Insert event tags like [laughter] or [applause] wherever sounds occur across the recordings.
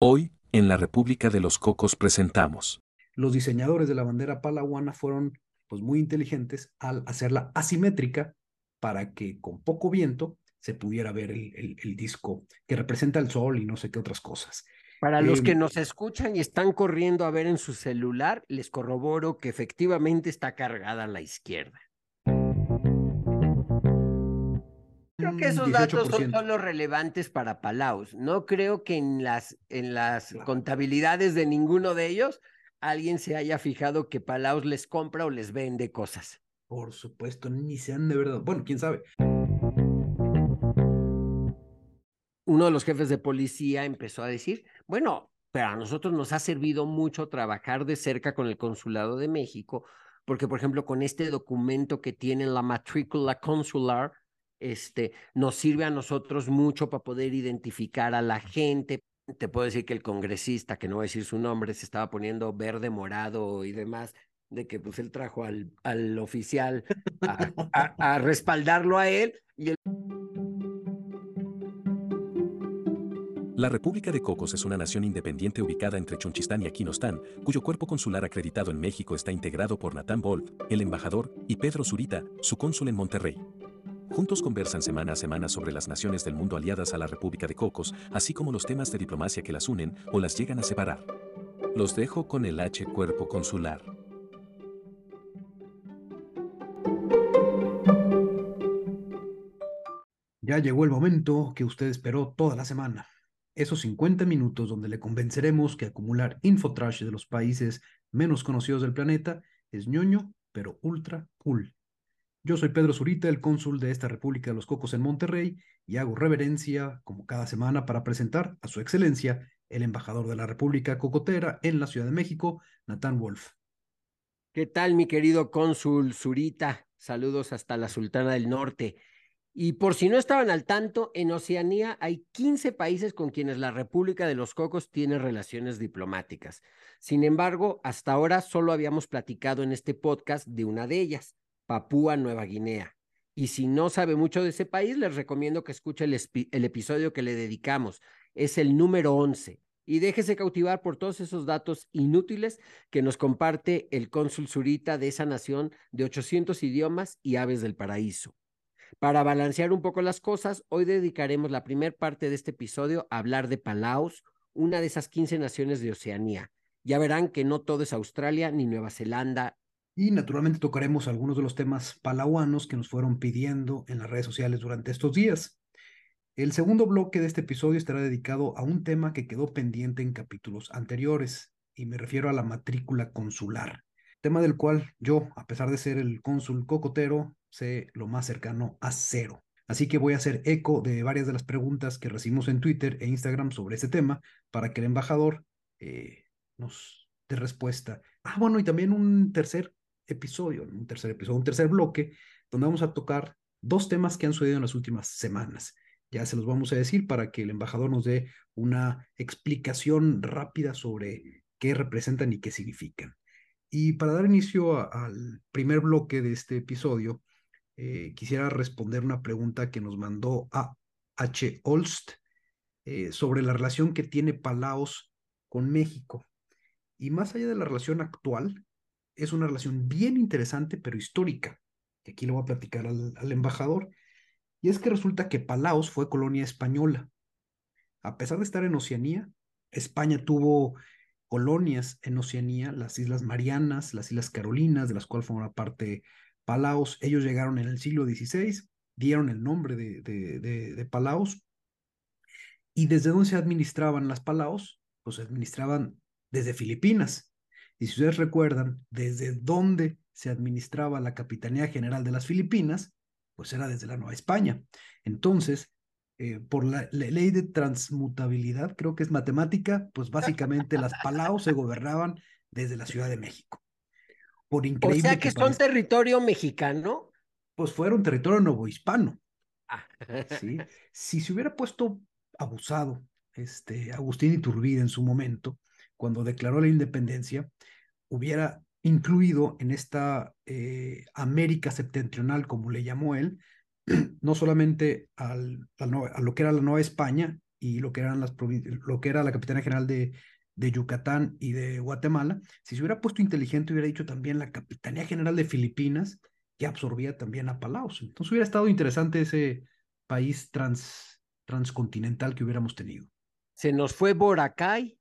Hoy, en la República de los Cocos presentamos. Los diseñadores de la bandera palawana fueron pues, muy inteligentes al hacerla asimétrica para que con poco viento se pudiera ver el, el, disco que representa el sol y no sé qué otras cosas. Para los que em, nos escuchan y están corriendo a ver en su celular, les corroboro que efectivamente está cargada a la izquierda. Creo que esos datos son, los relevantes para Palaus. No creo que en las, en las contabilidades de ninguno de ellos alguien se haya fijado que Palaus les compra o les vende cosas. Por supuesto, ni sean de verdad. Bueno, quién sabe. Uno de los jefes de policía empezó a decir, bueno, pero a nosotros nos ha servido mucho trabajar de cerca con el Consulado de México, porque por ejemplo con este documento que tiene la matrícula consular, este, nos sirve a nosotros mucho para poder identificar a la gente. Te puedo decir que el congresista, que no voy a decir su nombre, se estaba poniendo verde, morado y demás, de que pues él trajo al, al oficial a, respaldarlo a él. Y La República de Cocos es una nación independiente ubicada entre Chonchistán y Aquinostán, cuyo cuerpo consular acreditado en México está integrado por Natán Bolt, el embajador, y Pedro Zurita, su cónsul en Monterrey. Juntos conversan semana a semana sobre las naciones del mundo aliadas a la República de Cocos, así como los temas de diplomacia que las unen o las llegan a separar. Los dejo con el H Cuerpo Consular. Ya llegó el momento que usted esperó toda la semana. Esos 50 minutos donde le convenceremos que acumular infotrash de los países menos conocidos del planeta es ñoño, pero ultra cool. Yo soy Pedro Zurita, el cónsul de esta República de los Cocos en Monterrey, y hago reverencia, como cada semana, para presentar a su excelencia, el embajador de la República Cocotera en la Ciudad de México, Natán Wolf. ¿Qué tal, mi querido cónsul Zurita? Saludos hasta la Sultana del Norte. Y por si no estaban al tanto, en Oceanía hay 15 países con quienes la República de los Cocos tiene relaciones diplomáticas. Sin embargo, hasta ahora solo habíamos platicado en este podcast de una de ellas, Papúa Nueva Guinea. Y si no sabe mucho de ese país, les recomiendo que escuche el, episodio que le dedicamos. Es el número 11. Y déjese cautivar por todos esos datos inútiles que nos comparte el cónsul Zurita de esa nación de 800 idiomas y aves del paraíso. Para balancear un poco las cosas, hoy dedicaremos la primera parte de este episodio a hablar de Palaos, una de esas 15 naciones de Oceanía. Ya verán que no todo es Australia ni Nueva Zelanda y naturalmente tocaremos algunos de los temas palauanos que nos fueron pidiendo en las redes sociales durante estos días. El segundo bloque de este episodio estará dedicado a un tema que quedó pendiente en capítulos anteriores, y me refiero a la matrícula consular, tema del cual yo, a pesar de ser el cónsul cocotero, sé lo más cercano a cero. Así que voy a hacer eco de varias de las preguntas que recibimos en Twitter e Instagram sobre este tema para que el embajador eh, nos dé respuesta. Ah, bueno, y también un tercer episodio, un tercer episodio, un tercer bloque, donde vamos a tocar dos temas que han sucedido en las últimas semanas. Ya se los vamos a decir para que el embajador nos dé una explicación rápida sobre qué representan y qué significan. Y para dar inicio al primer bloque de este episodio, eh, quisiera responder una pregunta que nos mandó a H. Olst eh, sobre la relación que tiene Palaos con México. Y más allá de la relación actual, es una relación bien interesante, pero histórica, que aquí le voy a platicar al, embajador, y es que resulta que Palaos fue colonia española. A pesar de estar en Oceanía, España tuvo colonias en Oceanía, las Islas Marianas, las Islas Carolinas, de las cuales forma parte Palaos. Ellos llegaron en el siglo XVI, dieron el nombre de, de, de Palaos. ¿Y desde dónde se administraban las Palaos? Pues se administraban desde Filipinas. Y si ustedes recuerdan, desde dónde se administraba la Capitanía General de las Filipinas, pues era desde la Nueva España. Entonces, eh, por la, ley de transmutabilidad, creo que es matemática, pues básicamente las Palaos se gobernaban desde la Ciudad de México. Por increíble o sea que, son territorio mexicano. Pues fueron territorio novohispano. Ah. ¿sí? Si se hubiera puesto abusado este, Agustín Iturbide en su momento, cuando declaró la independencia, hubiera incluido en esta eh, América septentrional, como le llamó él, [clears throat] no solamente al, a lo que era la Nueva España y lo que, eran las lo que era la Capitanía General de, de Yucatán y de Guatemala, si se hubiera puesto inteligente, hubiera dicho también la Capitanía General de Filipinas, que absorbía también a Palaos. Entonces hubiera estado interesante ese país trans, transcontinental que hubiéramos tenido. Se nos fue Boracay.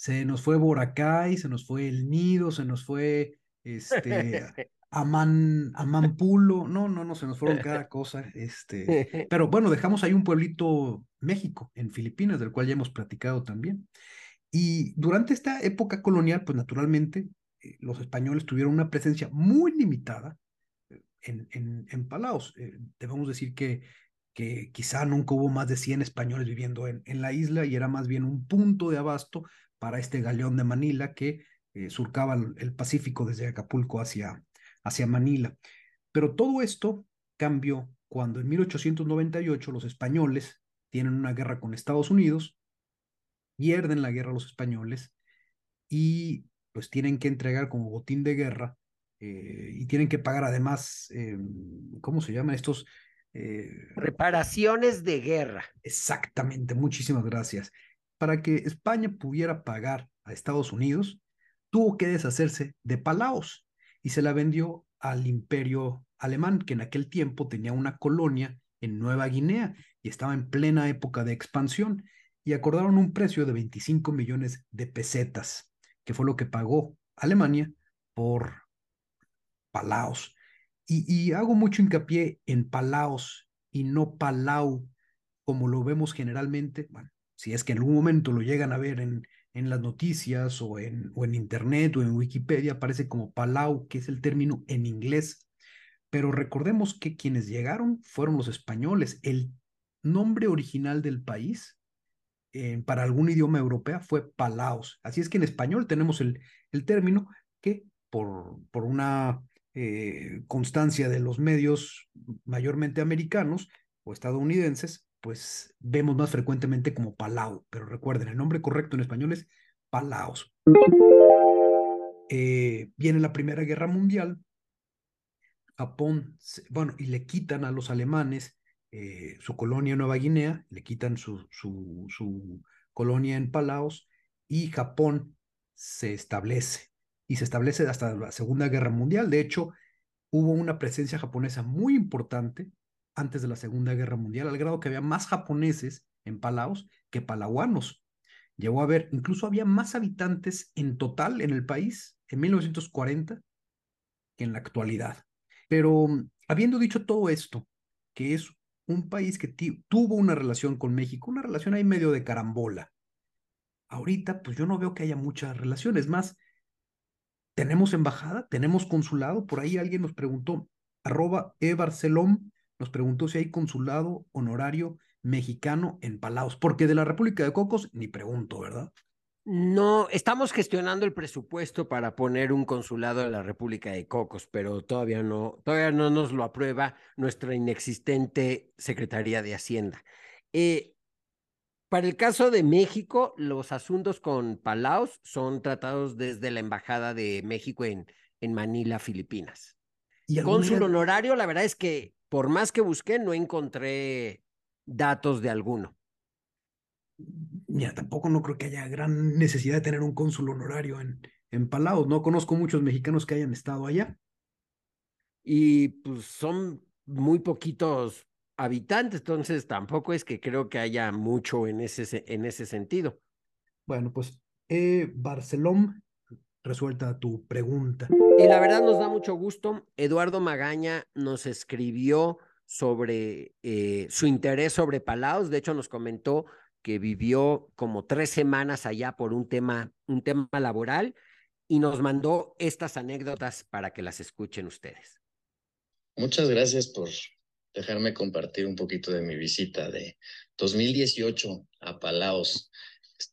Se nos fue Boracay, se nos fue El Nido, se nos fue este, [laughs] Amán, Amánpulo. No, no, no, se nos fueron cada cosa. Este, [laughs] pero bueno, dejamos ahí un pueblito México, en Filipinas, del cual ya hemos platicado también. Y durante esta época colonial, pues naturalmente eh, los españoles tuvieron una presencia muy limitada eh, en, en, en Palaos. Eh, debemos decir que, quizá nunca hubo más de 100 españoles viviendo en, en la isla y era más bien un punto de abasto para este galeón de Manila que surcaba el Pacífico desde Acapulco hacia, hacia Manila. Pero todo esto cambió cuando en 1898 los españoles tienen una guerra con Estados Unidos pierden la guerra los españoles y pues tienen que entregar como botín de guerra eh, y tienen que pagar además, eh, ¿cómo se llaman estos? Eh, Reparaciones de guerra. Exactamente, muchísimas gracias. Para que España pudiera pagar a Estados Unidos, tuvo que deshacerse de Palaos y se la vendió al imperio alemán, que en aquel tiempo tenía una colonia en Nueva Guinea y estaba en plena época de expansión y acordaron un precio de 25 millones de pesetas, que fue lo que pagó Alemania por Palaos. Y, hago mucho hincapié en Palaos y no Palau, como lo vemos generalmente. Bueno, si es que en algún momento lo llegan a ver en, en las noticias o en, o en Internet o en Wikipedia, aparece como Palau, que es el término en inglés. Pero recordemos que quienes llegaron fueron los españoles. El nombre original del país para algún idioma europeo fue Palaos. Así es que en español tenemos el, el término que por, por una eh, constancia de los medios mayormente americanos o estadounidenses, pues vemos más frecuentemente como Palau. Pero recuerden, el nombre correcto en español es Palaos. Eh, viene la Primera Guerra Mundial, Japón, bueno, y le quitan a los alemanes eh, su colonia en Nueva Guinea, le quitan su, su, su colonia en Palaos y Japón se establece. Y se establece hasta la Segunda Guerra Mundial. De hecho, hubo una presencia japonesa muy importante antes de la Segunda Guerra Mundial, al grado que había más japoneses en Palaos que palauanos. Llegó a haber, incluso había más habitantes en total en el país en 1940 que en la actualidad. Pero habiendo dicho todo esto, que es un país que tuvo una relación con México, una relación ahí medio de carambola. Ahorita, pues yo no veo que haya muchas relaciones más. Tenemos embajada, tenemos consulado, por ahí alguien nos preguntó, arroba ebarcelom, nos preguntó si hay consulado honorario mexicano en Palaos, porque de la República de Cocos ni pregunto, ¿verdad? No, estamos gestionando el presupuesto para poner un consulado en la República de Cocos, pero todavía no, todavía no nos lo aprueba nuestra inexistente Secretaría de Hacienda. Eh, para el caso de México, los asuntos con Palaos son tratados desde la Embajada de México en, en Manila, Filipinas. ¿Y Cónsul honorario, la verdad es que por más que busqué, no encontré datos de alguno mira, tampoco no creo que haya gran necesidad de tener un cónsul honorario en, en Palaos. No conozco muchos mexicanos que hayan estado allá. Y pues son muy poquitos habitantes, entonces tampoco es que creo que haya mucho en ese, en ese sentido. Bueno, pues eh, Barcelona, resuelta tu pregunta. Y la verdad nos da mucho gusto. Eduardo Magaña nos escribió sobre eh, su interés sobre Palaos. De hecho, nos comentó que vivió como tres semanas allá por un tema, un tema laboral y nos mandó estas anécdotas para que las escuchen ustedes. Muchas gracias por dejarme compartir un poquito de mi visita de 2018 a Palaos.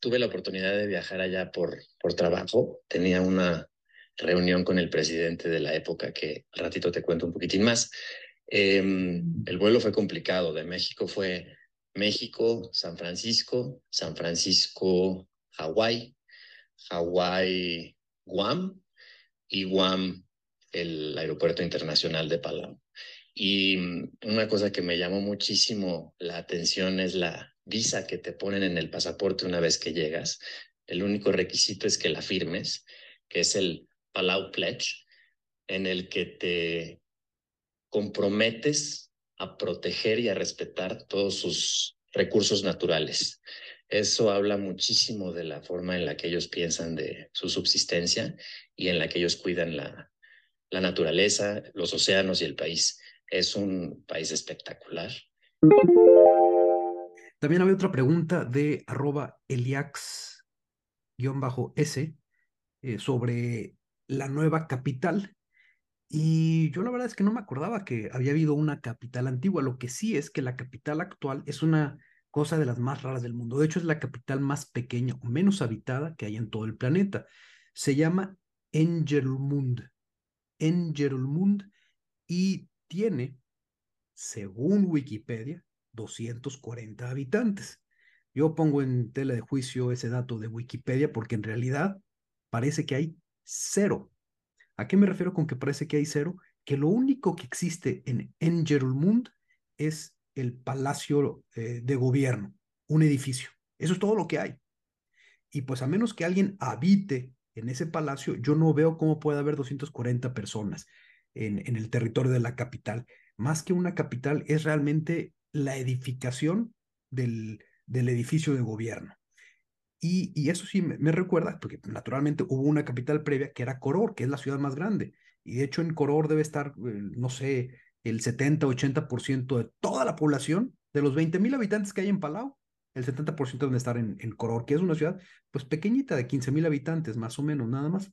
Tuve la oportunidad de viajar allá por, por trabajo. Tenía una reunión con el presidente de la época que al ratito te cuento un poquitín más. Em, el vuelo fue complicado. De México fue México, San Francisco, San Francisco, Hawái, Hawái, Guam y Guam, el aeropuerto internacional de Palau. Y mm, una cosa que me llamó muchísimo la atención es la visa que te ponen en el pasaporte una vez que llegas. El único requisito es que la firmes, que es el Palau Pledge, en el que te comprometes a proteger y a respetar todos sus recursos naturales. Eso habla muchísimo de la forma en la que ellos piensan de su subsistencia y en la que ellos cuidan la, la naturaleza, los océanos y el país. Es un país espectacular. También había otra pregunta de arroba eliax-s eh, sobre la nueva capital. Y yo la verdad es que no me acordaba que había habido una capital antigua. Lo que sí es que la capital actual es una cosa de las más raras del mundo. De hecho, es la capital más pequeña o menos habitada que hay en todo el planeta. Se llama Engelmund. Engelmund y tiene, según Wikipedia, 240 habitantes. Yo pongo en tela de juicio ese dato de Wikipedia porque en realidad parece que hay cero. ¿A qué me refiero con que parece que hay cero? Que lo único que existe en Engelmund es el palacio eh, de gobierno, un edificio. Eso es todo lo que hay. Y pues a menos que alguien habite en ese palacio, yo no veo cómo puede haber 240 personas en, el territorio de la capital. Más que una capital, es realmente la edificación del, del edificio de gobierno. Y, y eso sí me, recuerda, porque naturalmente hubo una capital previa que era Koror, que es la ciudad más grande. Y de hecho en Koror debe estar, eh, no sé, el 70-80% de toda la población, de los 20 mil habitantes que hay en Palau, el 70% deben estar en, en Koror, que es una ciudad pues pequeñita de 15 mil habitantes, más o menos, nada más.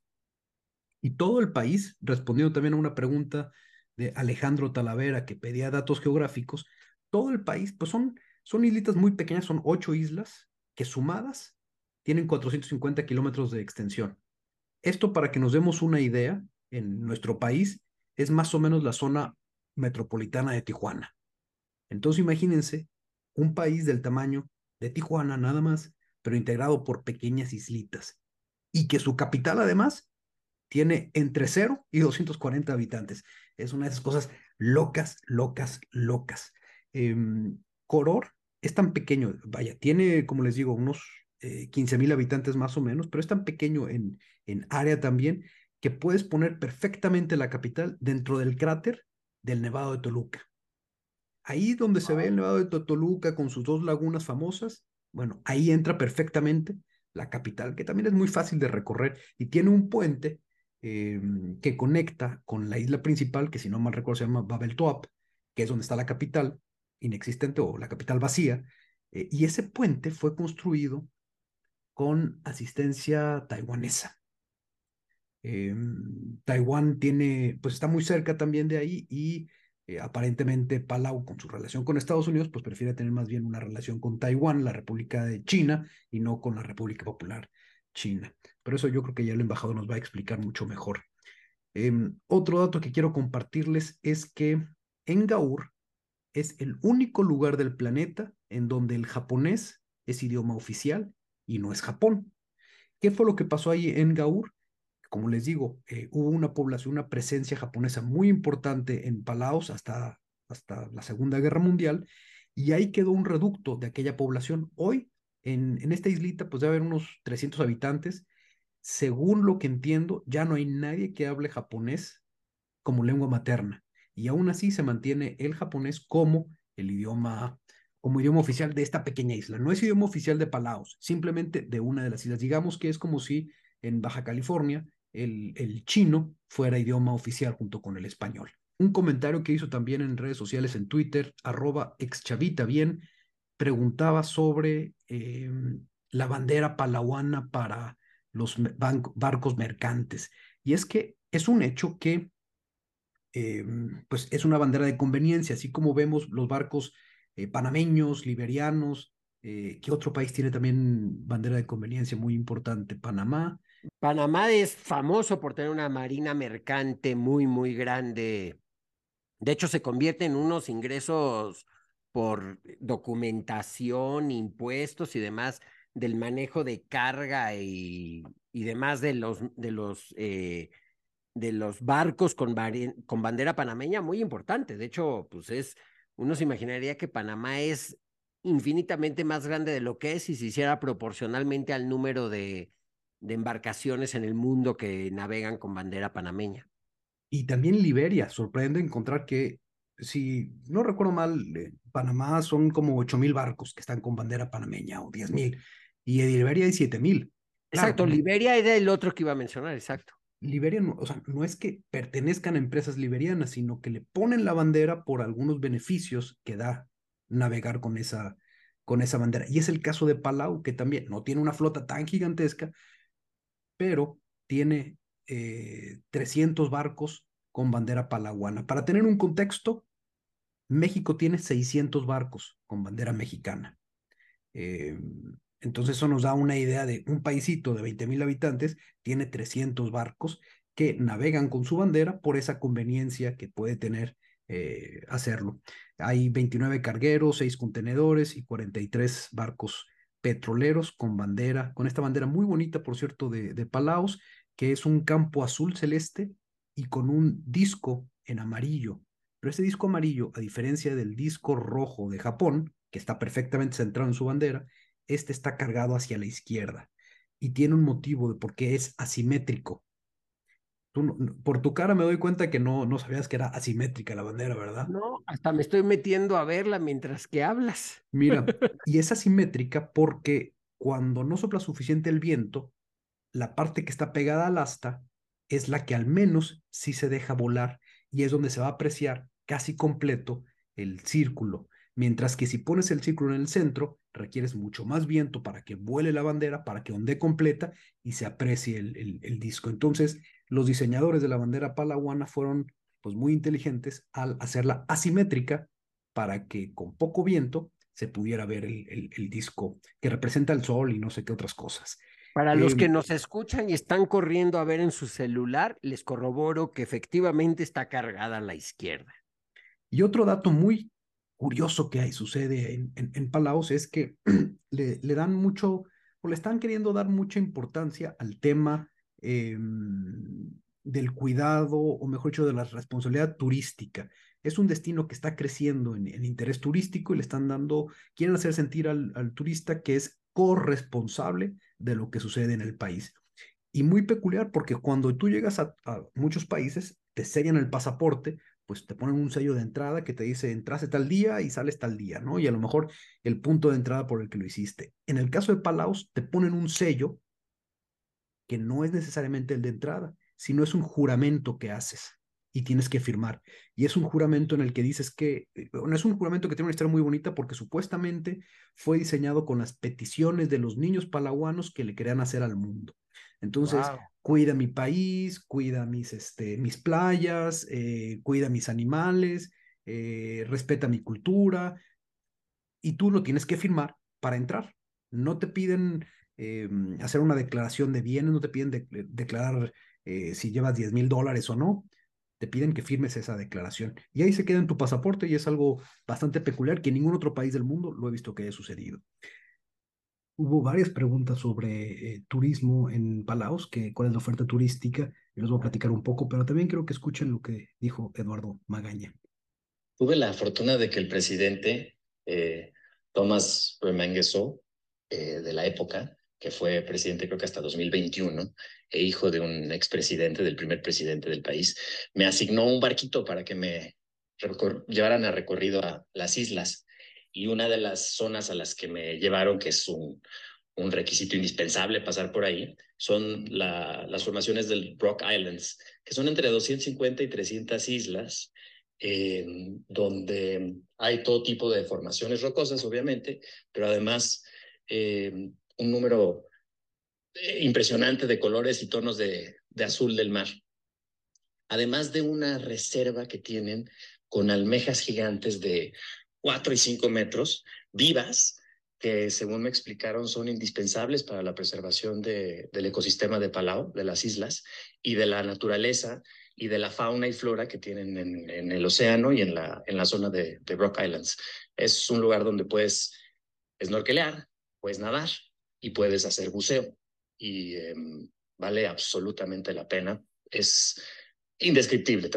Y todo el país, respondiendo también a una pregunta de Alejandro Talavera que pedía datos geográficos, todo el país, pues son, son islitas muy pequeñas, son ocho islas que sumadas tienen 450 kilómetros de extensión. Esto para que nos demos una idea, en nuestro país es más o menos la zona metropolitana de Tijuana. Entonces imagínense un país del tamaño de Tijuana nada más, pero integrado por pequeñas islitas y que su capital además tiene entre 0 y 240 habitantes. Es una de esas cosas locas, locas, locas. Em, Coror es tan pequeño, vaya, tiene, como les digo, unos 15 eh, mil habitantes más o menos, pero es tan pequeño en, en área también que puedes poner perfectamente la capital dentro del cráter del Nevado de Toluca. Ahí donde se ve el Nevado de Toluca con sus dos lagunas famosas, bueno, ahí entra perfectamente la capital, que también es muy fácil de recorrer y tiene un puente em, que conecta con la isla principal, que si no mal recuerdo se llama Babel Toap, que es donde está la capital, inexistente o la capital vacía, eh, y ese puente fue construido con asistencia taiwanesa. Em, Taiwán tiene, pues está muy cerca también de ahí y eh, aparentemente Palau con su relación con Estados Unidos, pues prefiere tener más bien una relación con Taiwán, la República de China, y no con la República Popular China. Pero eso yo creo que ya el embajador nos va a explicar mucho mejor. Em, otro dato que quiero compartirles es que en Gaur es el único lugar del planeta en donde el japonés es idioma oficial y no es Japón. ¿Qué fue lo que pasó ahí en Gaur? Como les digo, eh, hubo una población, una presencia japonesa muy importante en Palaos hasta, hasta la Segunda Guerra Mundial y ahí quedó un reducto de aquella población. Hoy, en, en esta islita, pues debe haber unos 300 habitantes. Según lo que entiendo, ya no hay nadie que hable japonés como lengua materna y aún así se mantiene el japonés como el idioma como idioma oficial de esta pequeña isla. No es idioma oficial de Palaos, simplemente de una de las islas. Digamos que es como si en Baja California el, el chino fuera idioma oficial junto con el español. Un comentario que hizo también en redes sociales, en Twitter, arroba exchavita bien, preguntaba sobre em, la bandera palauana para los barcos mercantes. Y es que es un hecho que Em, pues es una bandera de conveniencia, así como vemos los barcos eh, panameños, liberianos, eh, ¿qué otro país tiene también bandera de conveniencia muy importante? Panamá. Panamá es famoso por tener una marina mercante muy, muy grande. De hecho, se convierte en unos ingresos por documentación, impuestos y demás del manejo de carga y, y demás de los, de los eh, de los barcos con, bandera panameña muy importante. De hecho, pues es, uno se imaginaría que Panamá es infinitamente más grande de lo que es si se hiciera proporcionalmente al número de, de embarcaciones en el mundo que navegan con bandera panameña. Y también Liberia, sorprende encontrar que, si no recuerdo mal, Panamá son como ocho mil barcos que están con bandera panameña o diez mil, y Liberia hay siete mil. Exacto, Liberia era el otro que iba a mencionar, exacto. Liberia, no, o sea, no es que pertenezcan a empresas liberianas, sino que le ponen la bandera por algunos beneficios que da navegar con esa, con esa bandera. Y es el caso de Palau, que también no tiene una flota tan gigantesca, pero tiene 300 eh, barcos con bandera palaguana. Para tener un contexto, México tiene 600 barcos con bandera mexicana. Eh, entonces eso nos da una idea de un paísito de 20 mil habitantes, tiene 300 barcos que navegan con su bandera por esa conveniencia que puede tener eh, hacerlo. Hay 29 cargueros, 6 contenedores y 43 barcos petroleros con bandera, con esta bandera muy bonita, por cierto, de, de Palaos, que es un campo azul celeste y con un disco en amarillo. Pero ese disco amarillo, a diferencia del disco rojo de Japón, que está perfectamente centrado en su bandera, este está cargado hacia la izquierda y tiene un motivo de por qué es asimétrico. por tu cara me doy cuenta que no, no sabías que era asimétrica la bandera, ¿verdad? No, hasta me estoy metiendo a verla mientras que hablas. Mira, [laughs] y es asimétrica porque cuando no sopla suficiente el viento, la parte que está pegada al asta es la que al menos sí se deja volar y es donde se va a apreciar casi completo el círculo. Mientras que si pones el círculo en el centro, requieres mucho más viento para que vuele la bandera, para que onde completa y se aprecie el, el, disco. Entonces, los diseñadores de la bandera palawana fueron pues muy inteligentes al hacerla asimétrica para que con poco viento se pudiera ver el, el disco que representa el sol y no sé qué otras cosas. Para los que em, nos escuchan y están corriendo a ver en su celular, les corroboro que efectivamente está cargada a la izquierda. Y otro dato muy curioso que hay, sucede en, en, Palaos es que [clears throat] le, le, dan mucho, o le están queriendo dar mucha importancia al tema em, del cuidado, o mejor dicho, de la responsabilidad turística. Es un destino que está creciendo en, interés turístico y le están dando, quieren hacer sentir al, al turista que es corresponsable de lo que sucede en el país. Y muy peculiar porque cuando tú llegas a muchos países, te sellan el pasaporte pues te ponen un sello de entrada que te dice entraste tal día y sales tal día, ¿no? Y a lo mejor el punto de entrada por el que lo hiciste. En el caso de Palaos, te ponen un sello que no es necesariamente el de entrada, sino es un juramento que haces y tienes que firmar. Y es un juramento en el que dices que, eh, bueno, es un juramento que tiene una historia muy bonita porque supuestamente fue diseñado con las peticiones de los niños palaguanos que le querían hacer al mundo. Entonces, cuida mi país, cuida mis, este, mis playas, eh, cuida mis animales, eh, respeta mi cultura, y tú lo tienes que firmar para entrar. No te piden eh, hacer una declaración de bienes, no te piden declarar si llevas 10 mil dólares o no, te piden que firmes esa declaración. Y ahí se queda en tu pasaporte y es algo bastante peculiar que en ningún otro país del mundo lo he visto que haya sucedido. Hubo varias preguntas sobre eh, turismo en Palaos, que cuál es la oferta turística. Yo les voy a platicar un poco, pero también creo que escuchen lo que dijo Eduardo Magaña. Tuve la fortuna de que el presidente eh, Thomas Remengesau, eh, de la época, que fue presidente creo que hasta 2021, e hijo de un expresidente, del primer presidente del país, me asignó un barquito para que me llevaran a recorrido a las islas y una de las zonas a las que me llevaron, que es un, requisito indispensable pasar por ahí, son la, las formaciones del Rock Islands, que son entre 250 y 300 islas, donde hay todo tipo de formaciones rocosas, obviamente, pero además eh, un número eh, impresionante de colores y tonos de azul del mar. Además de una reserva que tienen con almejas gigantes de 4 y 5 metros, vivas, que según me explicaron son indispensables para la preservación de, del ecosistema de Palau, de las islas, y de la naturaleza y de la fauna y flora que tienen en, en el océano y en la, en la zona de, de, Rock Islands. Es un lugar donde puedes snorkelear, puedes nadar y puedes hacer buceo. Y eh, vale absolutamente la pena. Es indescriptible.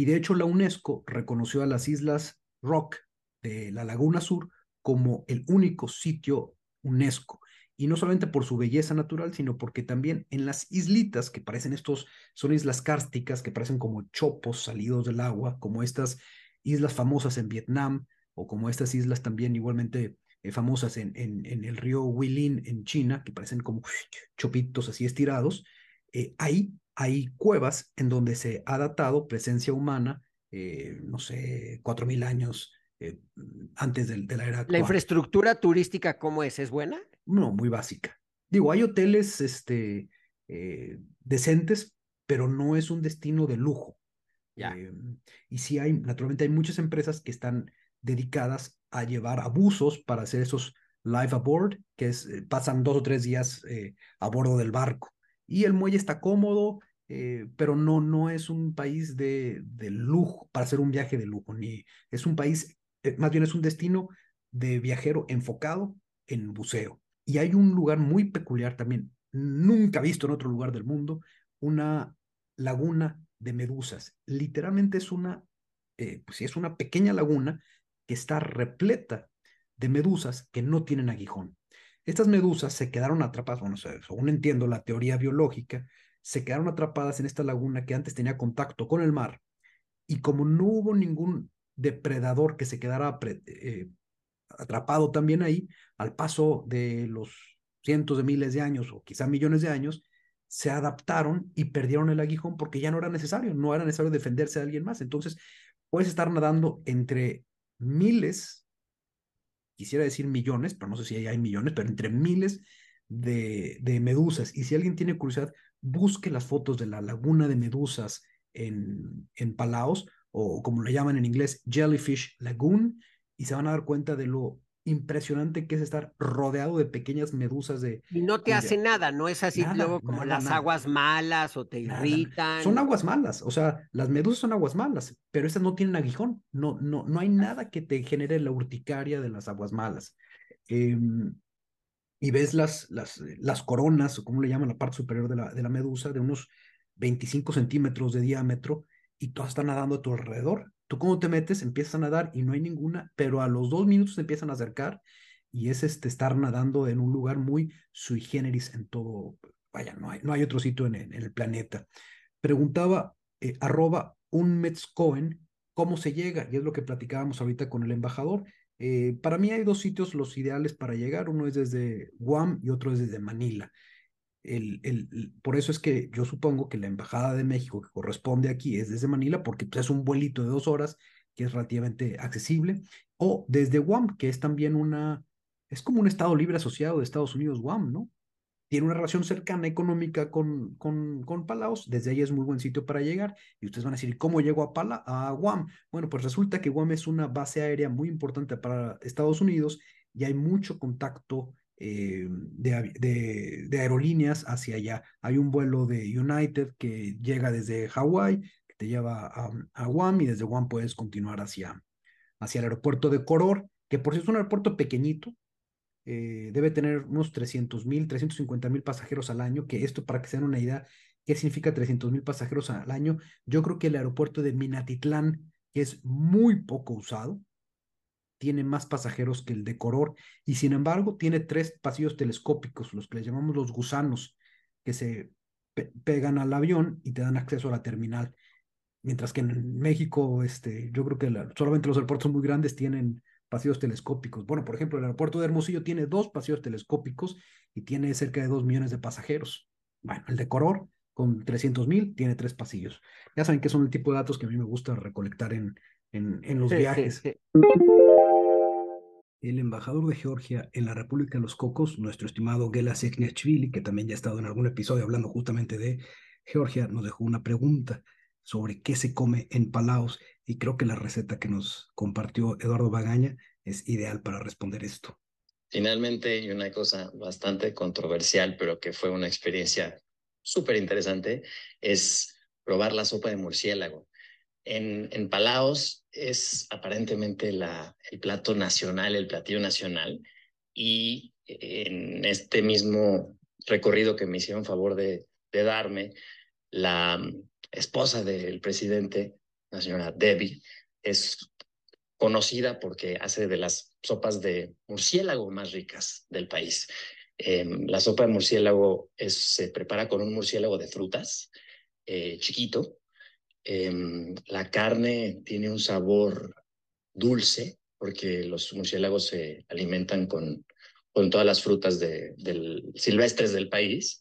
Y de hecho la UNESCO reconoció a las islas Rock de la Laguna Sur como el único sitio UNESCO. Y no solamente por su belleza natural, sino porque también en las islitas, que parecen estos, son islas cársticas, que parecen como chopos salidos del agua, como estas islas famosas en Vietnam, o como estas islas también igualmente eh, famosas en, en, el río Huilin en China, que parecen como chopitos así estirados, eh, ahí hay cuevas en donde se ha datado presencia humana, eh, no sé, cuatro mil años antes de, de, la era actual. ¿La infraestructura turística cómo es? ¿Es buena? No, muy básica. Digo, hay hoteles este, decentes, pero no es un destino de lujo. Ya. y sí hay, naturalmente hay muchas empresas que están dedicadas a llevar abusos para hacer esos live aboard, que es, eh, pasan dos o tres días eh, a bordo del barco. Y el muelle está cómodo, eh, pero no, no es un país de, de, lujo, para hacer un viaje de lujo, ni es un país, más bien es un destino de viajero enfocado en buceo. Y hay un lugar muy peculiar también, nunca visto en otro lugar del mundo, una laguna de medusas. Literalmente es una, pues es una pequeña laguna que está repleta de medusas que no tienen aguijón. Estas medusas se quedaron atrapadas, bueno, según entiendo la teoría biológica, se quedaron atrapadas en esta laguna que antes tenía contacto con el mar y como no hubo ningún depredador que se quedara eh, atrapado también ahí, al paso de los cientos de miles de años o quizá millones de años, se adaptaron y perdieron el aguijón porque ya no era necesario, no era necesario defenderse de alguien más. Entonces, puedes estar nadando entre miles, quisiera decir millones, pero no sé si hay millones, pero entre miles de, de medusas. Y si alguien tiene curiosidad, busque las fotos de la laguna de medusas en, en Palaos, o como le llaman en inglés, Jellyfish Lagoon, y se van a dar cuenta de lo impresionante que es estar rodeado de pequeñas medusas de... Y no te hace nada, no es así luego como las aguas malas o te irritan. Son aguas malas, o sea, las medusas son aguas malas, pero estas no tienen aguijón, no, no, no hay nada que te genere la urticaria de las aguas malas. Em, y ves las, las, las coronas, o como le llaman la parte superior de la, de la medusa, de unos 25 centímetros de diámetro, y todas están nadando a tu alrededor. Tú cuando te metes, empiezas a nadar y no hay ninguna, pero a los dos minutos se empiezan a acercar y es este estar nadando en un lugar muy sui generis en todo, vaya, no hay, no hay otro sitio en, el planeta. Preguntaba eh, arroba un Metzcoen cómo se llega, y es lo que platicábamos ahorita con el embajador. Eh, para mí hay dos sitios los ideales para llegar, uno es desde Guam y otro es desde Manila. El, el, por eso es que yo supongo que la Embajada de México que corresponde aquí es desde Manila, porque pues, es un vuelito de dos horas que es relativamente accesible, o desde Guam, que es también una, es como un Estado libre asociado de Estados Unidos, Guam, ¿no? Tiene una relación cercana económica con, con, con Palaos, desde ahí es muy buen sitio para llegar, y ustedes van a decir, ¿cómo llego a, Pala, a Guam? Bueno, pues resulta que Guam es una base aérea muy importante para Estados Unidos y hay mucho contacto eh, de, de, aerolíneas hacia allá. Hay un vuelo de United que llega desde Hawái, que te lleva a, Guam y desde Guam puedes continuar hacia, hacia el aeropuerto de Koror, que por si es un aeropuerto pequeñito, eh, debe tener unos 300 mil, 350 mil pasajeros al año, que esto para que se den una idea, ¿qué significa 300 mil pasajeros al año? Yo creo que el aeropuerto de Minatitlán, que es muy poco usado, tiene más pasajeros que el de Coror y sin embargo tiene tres pasillos telescópicos, los que le llamamos los gusanos, que se pe pegan al avión y te dan acceso a la terminal. Mientras que en México, este, yo creo que la, solamente los aeropuertos muy grandes tienen pasillos telescópicos. Bueno, por ejemplo, el aeropuerto de Hermosillo tiene dos pasillos telescópicos y tiene cerca de dos millones de pasajeros. Bueno, el de Coror, con 300 mil, tiene tres pasillos. Ya saben que son el tipo de datos que a mí me gusta recolectar en, en, en los viajes el embajador de Georgia en la República de los Cocos, nuestro estimado Gela Sekniachvili, que también ya ha estado en algún episodio hablando justamente de Georgia, nos dejó una pregunta sobre qué se come en Palaos y creo que la receta que nos compartió Eduardo Bagaña es ideal para responder esto. Finalmente, y una cosa bastante controversial, pero que fue una experiencia súper interesante, es probar la sopa de murciélago. En, en Palaos es aparentemente la, el plato nacional, el platillo nacional, y en este mismo recorrido que me hicieron favor de, de darme, la esposa del presidente, la señora Debbie, es conocida porque hace de las sopas de murciélago más ricas del país. Em, la sopa de murciélago es, se prepara con un murciélago de frutas eh, chiquito. Em, la carne tiene un sabor dulce porque los murciélagos se alimentan con, con todas las frutas de, del, silvestres del país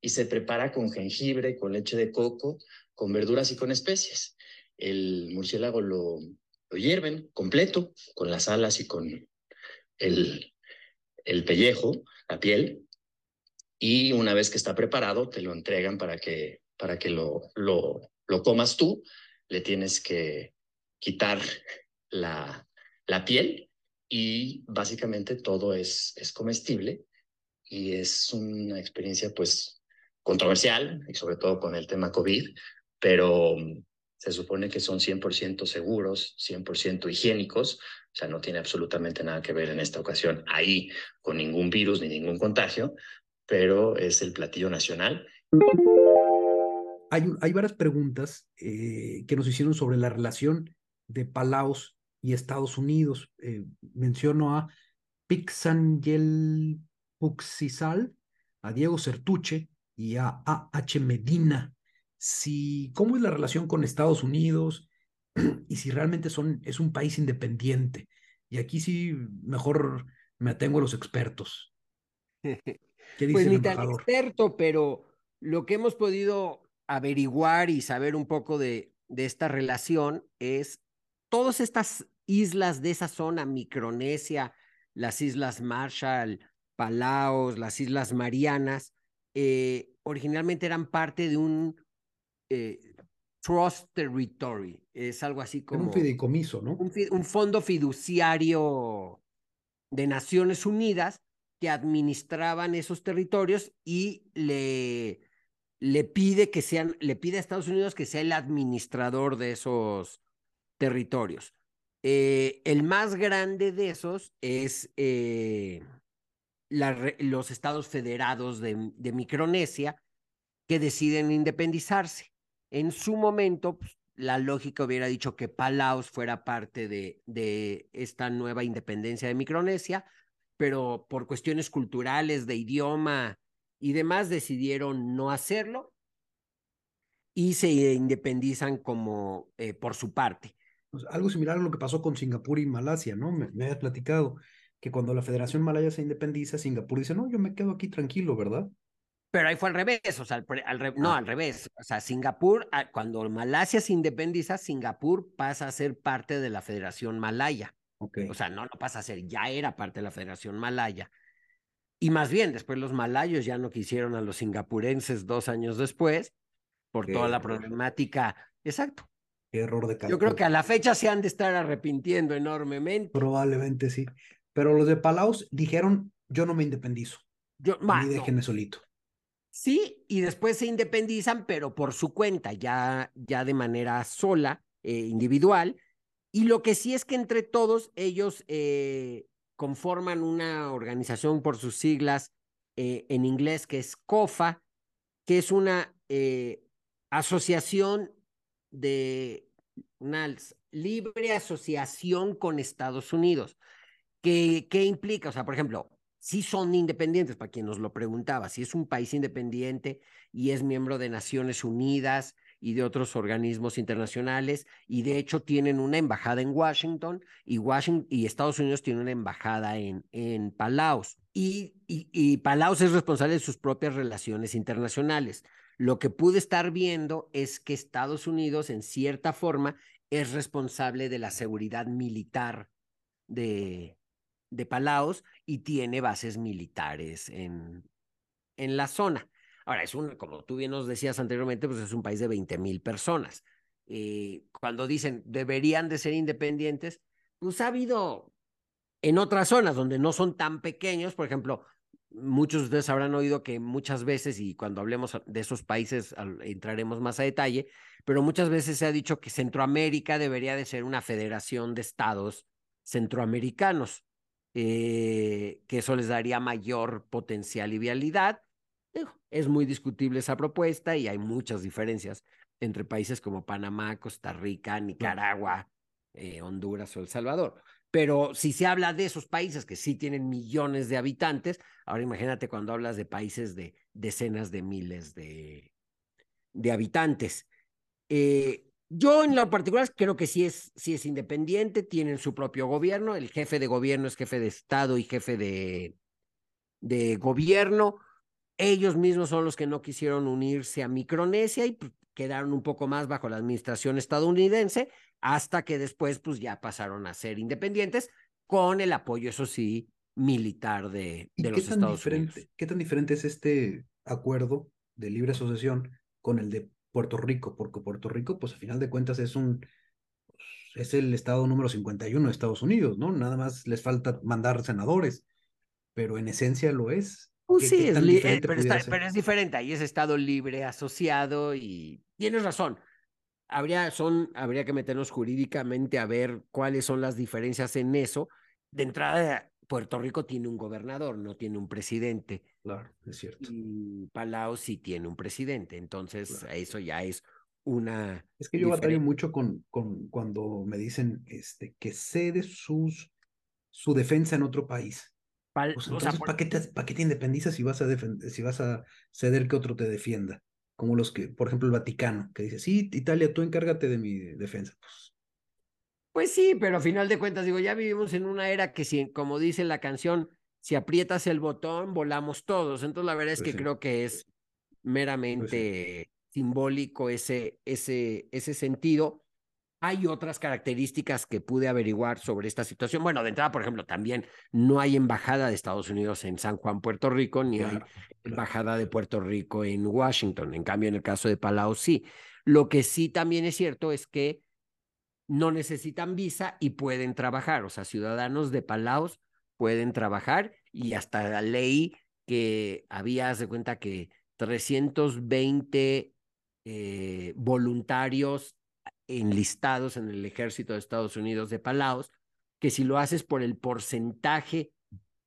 y se prepara con jengibre, con leche de coco, con verduras y con especies. El murciélago lo, lo hierven completo, con las alas y con el, el pellejo, la piel, y una vez que está preparado, te lo entregan para que, para que lo, lo, lo comas tú. Le tienes que quitar la, la piel y básicamente todo es, es comestible y es una experiencia pues controversial y sobre todo con el tema COVID, pero se supone que son 100% seguros, 100% higiénicos, o sea, no tiene absolutamente nada que ver en esta ocasión ahí con ningún virus ni ningún contagio, pero es el platillo nacional. Hay, hay varias preguntas eh, que nos hicieron sobre la relación de Palaos y Estados Unidos. Eh, menciono a Pixangel Puxisal, a Diego Certuche y a A.H. Medina si cómo es la relación con Estados Unidos [clears throat] y si realmente son, es un país independiente. Y aquí sí, mejor me atengo a los expertos. [laughs] ¿Qué dice pues ni tan experto, pero lo que hemos podido averiguar y saber un poco de, de esta relación es todas estas islas de esa zona, Micronesia, las Islas Marshall, Palaos, las Islas Marianas, eh, originalmente eran parte de un eh, Trust Territory. Es algo así como. un fideicomiso, ¿no? Un, fondo fiduciario de Naciones Unidas que administraban esos territorios y le, le pide que sean, le pide a Estados Unidos que sea el administrador de esos territorios. Eh, el más grande de esos es eh, los estados federados de, de Micronesia que deciden independizarse. En su momento, pues, la lógica hubiera dicho que Palaos fuera parte de, de esta nueva independencia de Micronesia, pero por cuestiones culturales, de idioma y demás, decidieron no hacerlo y se independizan como eh, por su parte. Pues, algo similar a lo que pasó con Singapur y Malasia, ¿no? Me, me habías platicado que cuando la Federación Malaya se independiza, Singapur dice, no, yo me quedo aquí tranquilo, ¿verdad? Pero ahí fue al revés, o sea, al, no, ah. al revés. O sea, Singapur, ah, cuando Malasia se independiza, Singapur pasa a ser parte de la Federación Malaya. O sea, no, no pasa a ser, ya era parte de la Federación Malaya. Y más bien, después los malayos ya no quisieron a los singapurenses dos años después, por toda la problemática. Exacto. Qué error de Yo creo que a la fecha se han de estar arrepintiendo enormemente. Probablemente sí. Pero los de Palaos dijeron, yo no me independizo. Yo, ni déjenme solito. Sí, y después se independizan, pero por su cuenta, ya, ya de manera sola, eh, individual. Y lo que sí es que entre todos ellos eh, conforman una organización por sus siglas eh, en inglés que es COFA, que es una asociación de una libre asociación con Estados Unidos. ¿Qué, ¿Qué implica? O sea, por ejemplo, sí son independientes, para quien nos lo preguntaba, si es un país independiente y es miembro de Naciones Unidas y de otros organismos internacionales, y de hecho tienen una embajada en Washington y, Estados Unidos tiene una embajada en, en Palaos. Y, y, y Palaos es responsable de sus propias relaciones internacionales. Lo que pude estar viendo es que Estados Unidos, en cierta forma, es responsable de la seguridad militar de, de Palaos y tiene bases militares en, en la zona. Ahora, es un, como tú bien nos decías anteriormente, pues es un país de 20 mil personas. Eh, cuando dicen deberían de ser independientes, pues ha habido en otras zonas donde no son tan pequeños, por ejemplo, muchos de ustedes habrán oído que muchas veces, y cuando hablemos de esos países entraremos más a detalle, pero muchas veces se ha dicho que Centroamérica debería de ser una federación de estados centroamericanos. Eh, que eso les daría mayor potencial y vialidad. Es muy discutible esa propuesta y hay muchas diferencias entre países como Panamá, Costa Rica, Nicaragua, eh, Honduras o El Salvador. Pero si se habla de esos países que sí tienen millones de habitantes, ahora imagínate cuando hablas de países de decenas de miles de, de habitantes. Eh, yo en lo particular creo que sí es, sí es independiente, tienen su propio gobierno, el jefe de gobierno es jefe de Estado y jefe de, de gobierno. Ellos mismos son los que no quisieron unirse a Micronesia y pues, quedaron un poco más bajo la administración estadounidense, hasta que después pues ya pasaron a ser independientes con el apoyo, eso sí, militar de, de los Estados diferente, Unidos. ¿Qué tan diferente es este acuerdo de libre asociación con el de Puerto Rico? Porque Puerto Rico, pues a final de cuentas es un es el estado número 51 de Estados Unidos, ¿no? Nada más les falta mandar senadores, pero en esencia lo es. Pues sí, es eh, pero, está, pero, es diferente. Ahí es Estado libre asociado y tienes razón. Habría, son, habría que meternos jurídicamente a ver cuáles son las diferencias en eso. De entrada, Puerto Rico tiene un gobernador, no tiene un presidente. Claro, es cierto. Y Palau sí tiene un presidente. Entonces, eso ya es una. Es que yo batallo mucho con, con cuando me dicen este, que cede sus, su defensa en otro país. Pues entonces, ¿para, qué te, ¿para qué te independizas si vas, a si vas a ceder que otro te defienda? Como los que, por ejemplo, el Vaticano, que dice, sí, Italia, tú encárgate de mi defensa. Pues, pues sí, pero a final de cuentas, digo, ya vivimos en una era que, si, como dice la canción, si aprietas el botón, volamos todos. Entonces, la verdad es pues que creo que es pues meramente simbólico ese, ese, ese sentido. Hay otras características que pude averiguar sobre esta situación. Bueno, de entrada, por ejemplo, también no hay embajada de Estados Unidos en San Juan, Puerto Rico, ni hay embajada de Puerto Rico en Washington. En cambio, en el caso de Palau, sí. Lo que sí también es cierto es que no necesitan visa y pueden trabajar. O sea, ciudadanos de Palau pueden trabajar y hasta la ley que había, de cuenta que 320 eh, voluntarios enlistados en el ejército de Estados Unidos de Palaos, que si lo haces por el porcentaje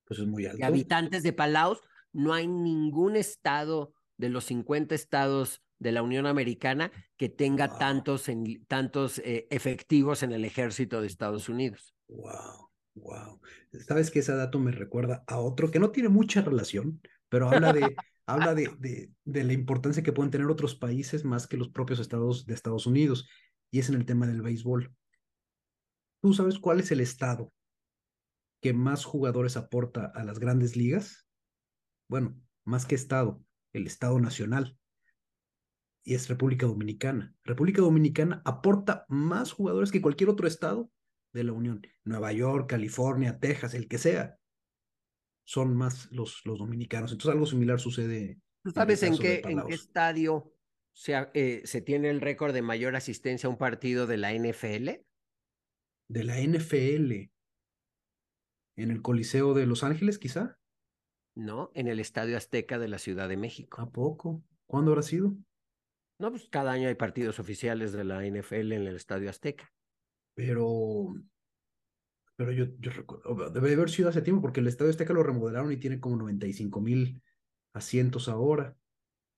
pues es muy alto. de habitantes de Palaos, no hay ningún estado de los 50 estados de la Unión Americana que tenga tantos, en, tantos eh, efectivos en el ejército de Estados Unidos. Wow, wow. Sabes que ese dato me recuerda a otro que no tiene mucha relación, pero habla de, [laughs] habla de, de, de, la importancia que pueden tener otros países más que los propios estados de Estados Unidos y es en el tema del béisbol. ¿Tú sabes cuál es el estado que más jugadores aporta a las grandes ligas? Bueno, más que estado, el estado nacional. Y es República Dominicana. República Dominicana aporta más jugadores que cualquier otro estado de la Unión. Nueva York, California, Texas, el que sea. Son más los, los dominicanos. Entonces algo similar sucede. ¿Tú sabes en, qué, en qué estadio se, eh, se tiene el récord de mayor asistencia a un partido de la NFL? De la NFL. ¿En el Coliseo de Los Ángeles, quizá? No, en el Estadio Azteca de la Ciudad de México. ¿A poco? ¿Cuándo habrá sido? No, pues cada año hay partidos oficiales de la NFL en el Estadio Azteca. Pero, pero yo, yo recuerdo, debe haber sido hace tiempo porque el Estadio Azteca lo remodelaron y tiene como 95 mil asientos ahora.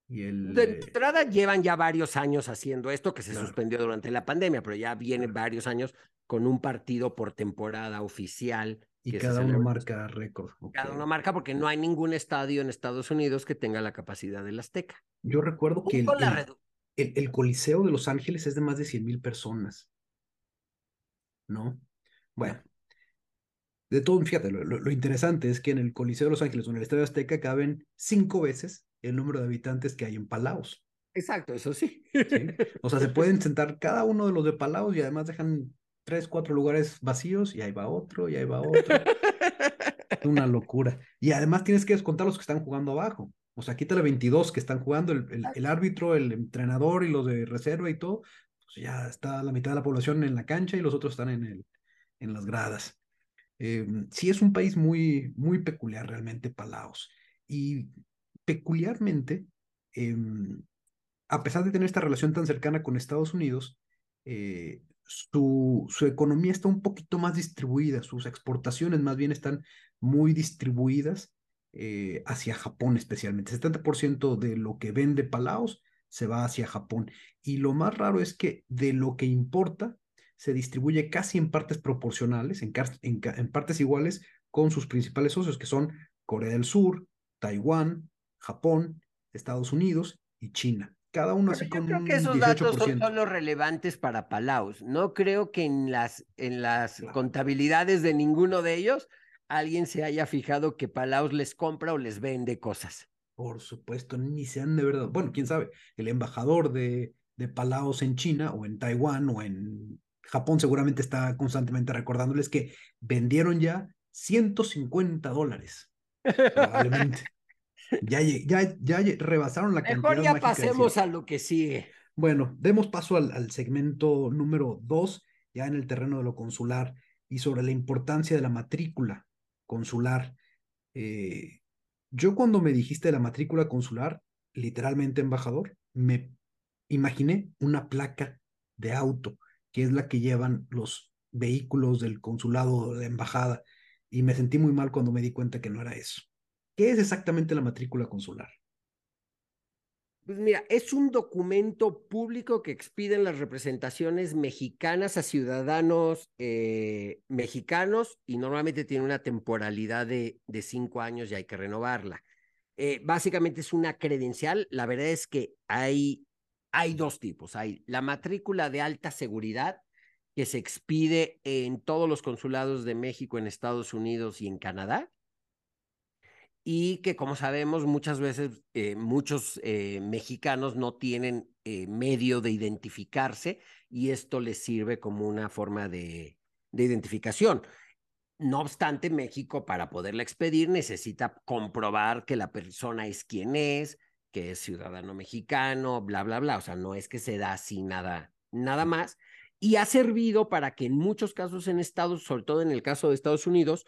Y el, de entrada llevan ya varios años haciendo esto, que se suspendió durante la pandemia, pero ya vienen varios años con un partido por temporada oficial. Y cada uno marca récord. Cada uno marca porque no hay ningún estadio en Estados Unidos que tenga la capacidad del Azteca. Yo recuerdo que el, el, el, Coliseo de Los Ángeles es de más de 100 mil personas. ¿No? Bueno. De todo, fíjate, lo, lo, interesante es que en el Coliseo de Los Ángeles o en el Estadio Azteca caben cinco veces el número de habitantes que hay en Palaos. Exacto, eso sí. ¿Sí? O sea, se pueden sentar cada uno de los de Palaos y además dejan tres, cuatro lugares vacíos y ahí va otro y ahí va otro. [laughs] es una locura. Y además tienes que descontar los que están jugando abajo. O sea, quítale 22 que están jugando, el, el, el, árbitro, el entrenador y los de reserva y todo. Pues ya está la mitad de la población en la cancha y los otros están en, el, en las gradas. Eh, sí es un país muy, muy peculiar realmente, Palaos. Y peculiarmente, eh, a pesar de tener esta relación tan cercana con Estados Unidos, eh, su, su, economía está un poquito más distribuida, sus exportaciones más bien están muy distribuidas eh, hacia Japón especialmente. 70% de lo que vende Palaos se va hacia Japón. Y lo más raro es que de lo que importa, se distribuye casi en partes proporcionales, en, en partes iguales con sus principales socios, que son Corea del Sur, Taiwán, Japón, Estados Unidos y China. Cada uno así con creo que esos datos son, los relevantes para Palaus. No creo que en las, en las contabilidades de ninguno de ellos alguien se haya fijado que Palaus les compra o les vende cosas. Por supuesto, ni sean de verdad. Bueno, quién sabe, el embajador de, de Palaos en China o en Taiwán o en Japón seguramente está constantemente recordándoles que vendieron ya 150 dólares. Probablemente. [laughs] Ya, ya, ya rebasaron la cantidad. Mejor ya pasemos a lo que sigue. Bueno, demos paso al, al segmento número dos, ya en el terreno de lo consular y sobre la importancia de la matrícula consular. Eh, yo cuando me dijiste la matrícula consular, literalmente embajador, me imaginé una placa de auto, que es la que llevan los vehículos del consulado de embajada, y me sentí muy mal cuando me di cuenta que no era eso. ¿Qué es exactamente la matrícula consular? Pues mira, es un documento público que expiden las representaciones mexicanas a ciudadanos eh, mexicanos y normalmente tiene una temporalidad de, de, cinco años y hay que renovarla. Eh, básicamente es una credencial. La verdad es que hay, hay dos tipos. Hay la matrícula de alta seguridad que se expide en todos los consulados de México, en Estados Unidos y en Canadá y que como sabemos muchas veces eh, muchos eh, mexicanos no tienen eh, medio de identificarse y esto les sirve como una forma de, de identificación. No obstante, México para poderla expedir necesita comprobar que la persona es quien es, que es ciudadano mexicano, bla, bla, bla. O sea, no es que se da así nada, nada más. Y ha servido para que en muchos casos en Estados, sobre todo en el caso de Estados Unidos,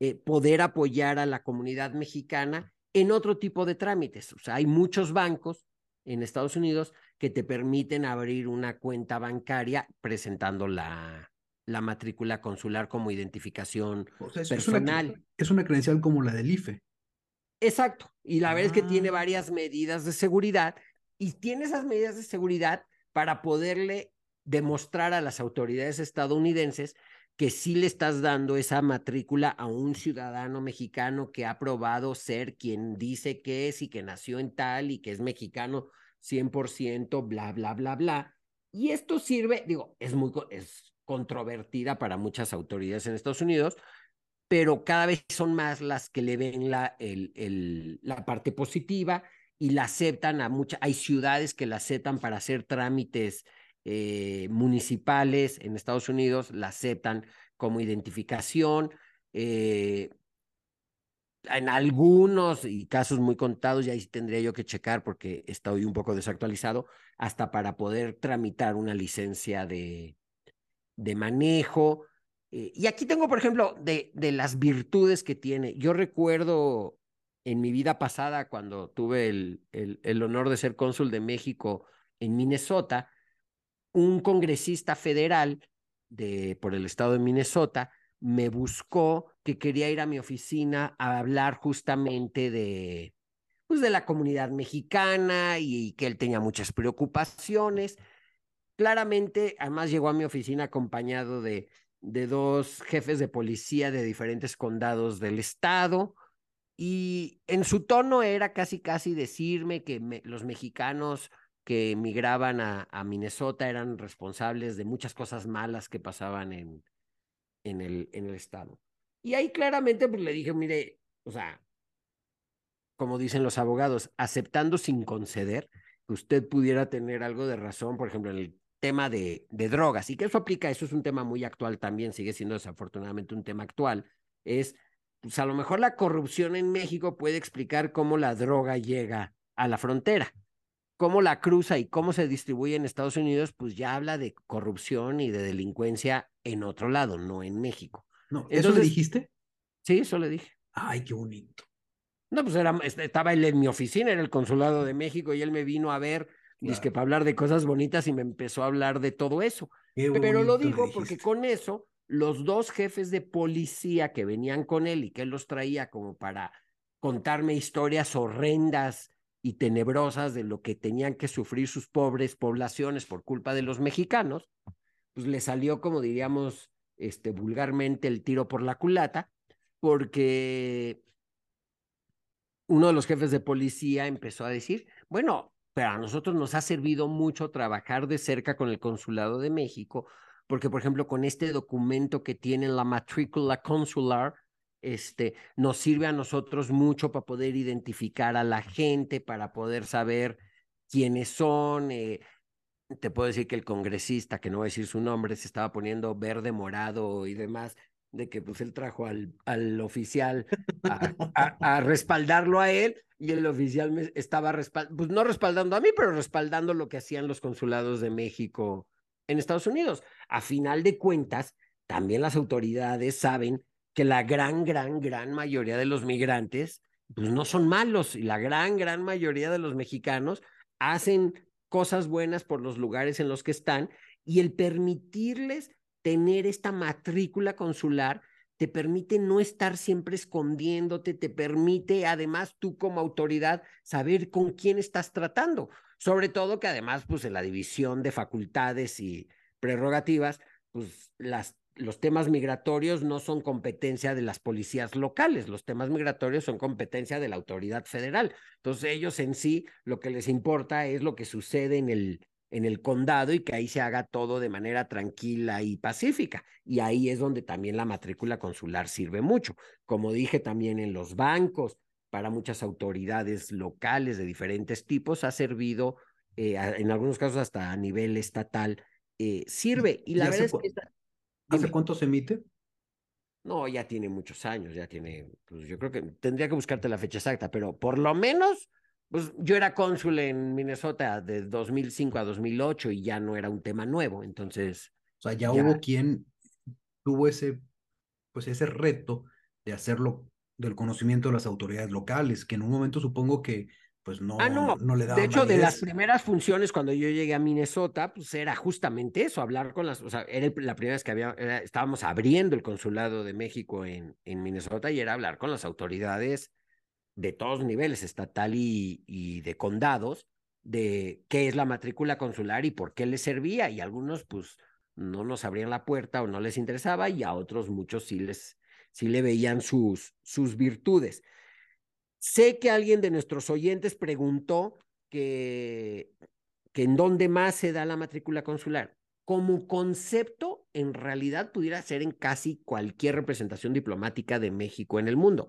eh, poder apoyar a la comunidad mexicana en otro tipo de trámites. O sea, hay muchos bancos en Estados Unidos que te permiten abrir una cuenta bancaria presentando la, la matrícula consular como identificación personal. Es una, credencial como la del IFE. Exacto. Y la verdad es que tiene ah. varias medidas de seguridad y tiene esas medidas de seguridad para poderle demostrar a las autoridades estadounidenses que sí le estás dando esa matrícula a un ciudadano mexicano que ha probado ser quien dice que es y que nació en tal y que es mexicano 100%, bla, bla, bla, bla. Y esto sirve, digo, es muy es controvertida para muchas autoridades en Estados Unidos, pero cada vez son más las que le ven la, el, el, la parte positiva y la aceptan a muchas, hay ciudades que la aceptan para hacer trámites eh, municipales en Estados Unidos la aceptan como identificación. Eh, en algunos y casos muy contados, y ahí tendría yo que checar porque está hoy un poco desactualizado, hasta para poder tramitar una licencia de, de manejo. Eh, y aquí tengo, por ejemplo, de, de las virtudes que tiene. Yo recuerdo en mi vida pasada, cuando tuve el, el, el honor de ser cónsul de México en Minnesota, un congresista federal de, por el estado de Minnesota me buscó que quería ir a mi oficina a hablar justamente de, pues de la comunidad mexicana y, que él tenía muchas preocupaciones. Claramente, además llegó a mi oficina acompañado de, de dos jefes de policía de diferentes condados del estado y en su tono era casi casi decirme que los mexicanos que emigraban a, Minnesota eran responsables de muchas cosas malas que pasaban en, en el estado. Y ahí claramente pues, le dije, mire, o sea, como dicen los abogados, aceptando sin conceder que usted pudiera tener algo de razón, por ejemplo, en el tema de, de drogas, y que eso aplica, eso es un tema muy actual también, sigue siendo desafortunadamente un tema actual, es, pues a lo mejor la corrupción en México puede explicar cómo la droga llega a la frontera cómo la cruza y cómo se distribuye en Estados Unidos, pues ya habla de corrupción y de delincuencia en otro lado, no en México. No, ¿eso le dijiste? Sí, eso le dije. Ay, qué bonito. No, pues era, estaba él en mi oficina, era el consulado de México, y él me vino a ver, que para hablar de cosas bonitas y me empezó a hablar de todo eso. Pero lo digo porque con eso, los dos jefes de policía que venían con él y que él los traía como para contarme historias horrendas y tenebrosas de lo que tenían que sufrir sus pobres poblaciones por culpa de los mexicanos, pues le salió, como diríamos este, vulgarmente, el tiro por la culata, porque uno de los jefes de policía empezó a decir, bueno, pero a nosotros nos ha servido mucho trabajar de cerca con el Consulado de México, porque, por ejemplo, con este documento que tiene la matrícula consular, este, nos sirve a nosotros mucho para poder identificar a la gente, para poder saber quiénes son. Eh, te puedo decir que el congresista, que no voy a decir su nombre, se estaba poniendo verde, morado y demás, de que pues él trajo al, al oficial a, respaldarlo a él y el oficial estaba respaldando, pues no respaldando a mí, pero respaldando lo que hacían los consulados de México en Estados Unidos. A final de cuentas, también las autoridades saben que la gran, gran, gran mayoría de los migrantes, pues no son malos y la gran, gran mayoría de los mexicanos hacen cosas buenas por los lugares en los que están y el permitirles tener esta matrícula consular te permite no estar siempre escondiéndote, te permite además tú como autoridad saber con quién estás tratando. Sobre todo que además, pues en la división de facultades y prerrogativas, pues las los temas migratorios no son competencia de las policías locales, los temas migratorios son competencia de la autoridad federal. Entonces ellos en sí lo que les importa es lo que sucede en el, en el condado y que ahí se haga todo de manera tranquila y pacífica. Y ahí es donde también la matrícula consular sirve mucho. Como dije también en los bancos, para muchas autoridades locales de diferentes tipos, ha servido, eh, en algunos casos hasta a nivel estatal, eh, sirve. Y la verdad es que... ¿Hace cuánto se emite? No, ya tiene muchos años, ya tiene, pues yo creo que tendría que buscarte la fecha exacta, pero por lo menos, pues yo era cónsul en Minnesota de 2005 a 2008 y ya no era un tema nuevo, entonces. O sea, ya, hubo quien tuvo ese, pues ese reto de hacerlo del conocimiento de las autoridades locales, que en un momento supongo que pues no, ah, no. no le De hecho, de las primeras funciones cuando yo llegué a Minnesota, pues era justamente eso, hablar con las, o sea, era la primera vez que había, estábamos abriendo el consulado de México en, en Minnesota y era hablar con las autoridades de todos niveles, estatal y, y de condados, de qué es la matrícula consular y por qué les servía. Y algunos, pues, no nos abrían la puerta o no les interesaba y a otros muchos sí les, sí le veían sus, sus virtudes. Sé que alguien de nuestros oyentes preguntó que, en dónde más se da la matrícula consular. Como concepto, en realidad pudiera ser en casi cualquier representación diplomática de México en el mundo,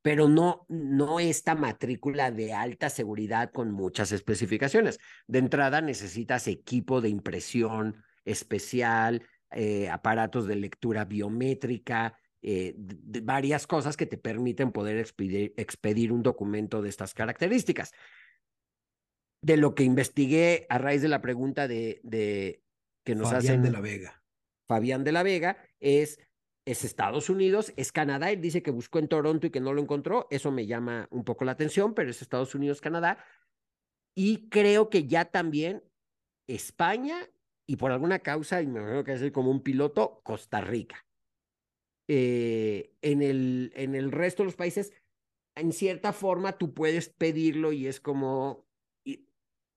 pero no, no esta matrícula de alta seguridad con muchas especificaciones. De entrada necesitas equipo de impresión especial, eh, aparatos de lectura biométrica, eh, varias cosas que te permiten poder expedir, un documento de estas características. De lo que investigué a raíz de la pregunta de, de que nos Fabián de la Vega. Fabián de la Vega es, es Estados Unidos, es Canadá. Él dice que buscó en Toronto y que no lo encontró. Eso me llama un poco la atención, pero es Estados Unidos, Canadá. Y creo que ya también España y por alguna causa, y me imagino que es como un piloto, Costa Rica. Eh, en, el, en el resto de los países, en cierta forma tú puedes pedirlo y es como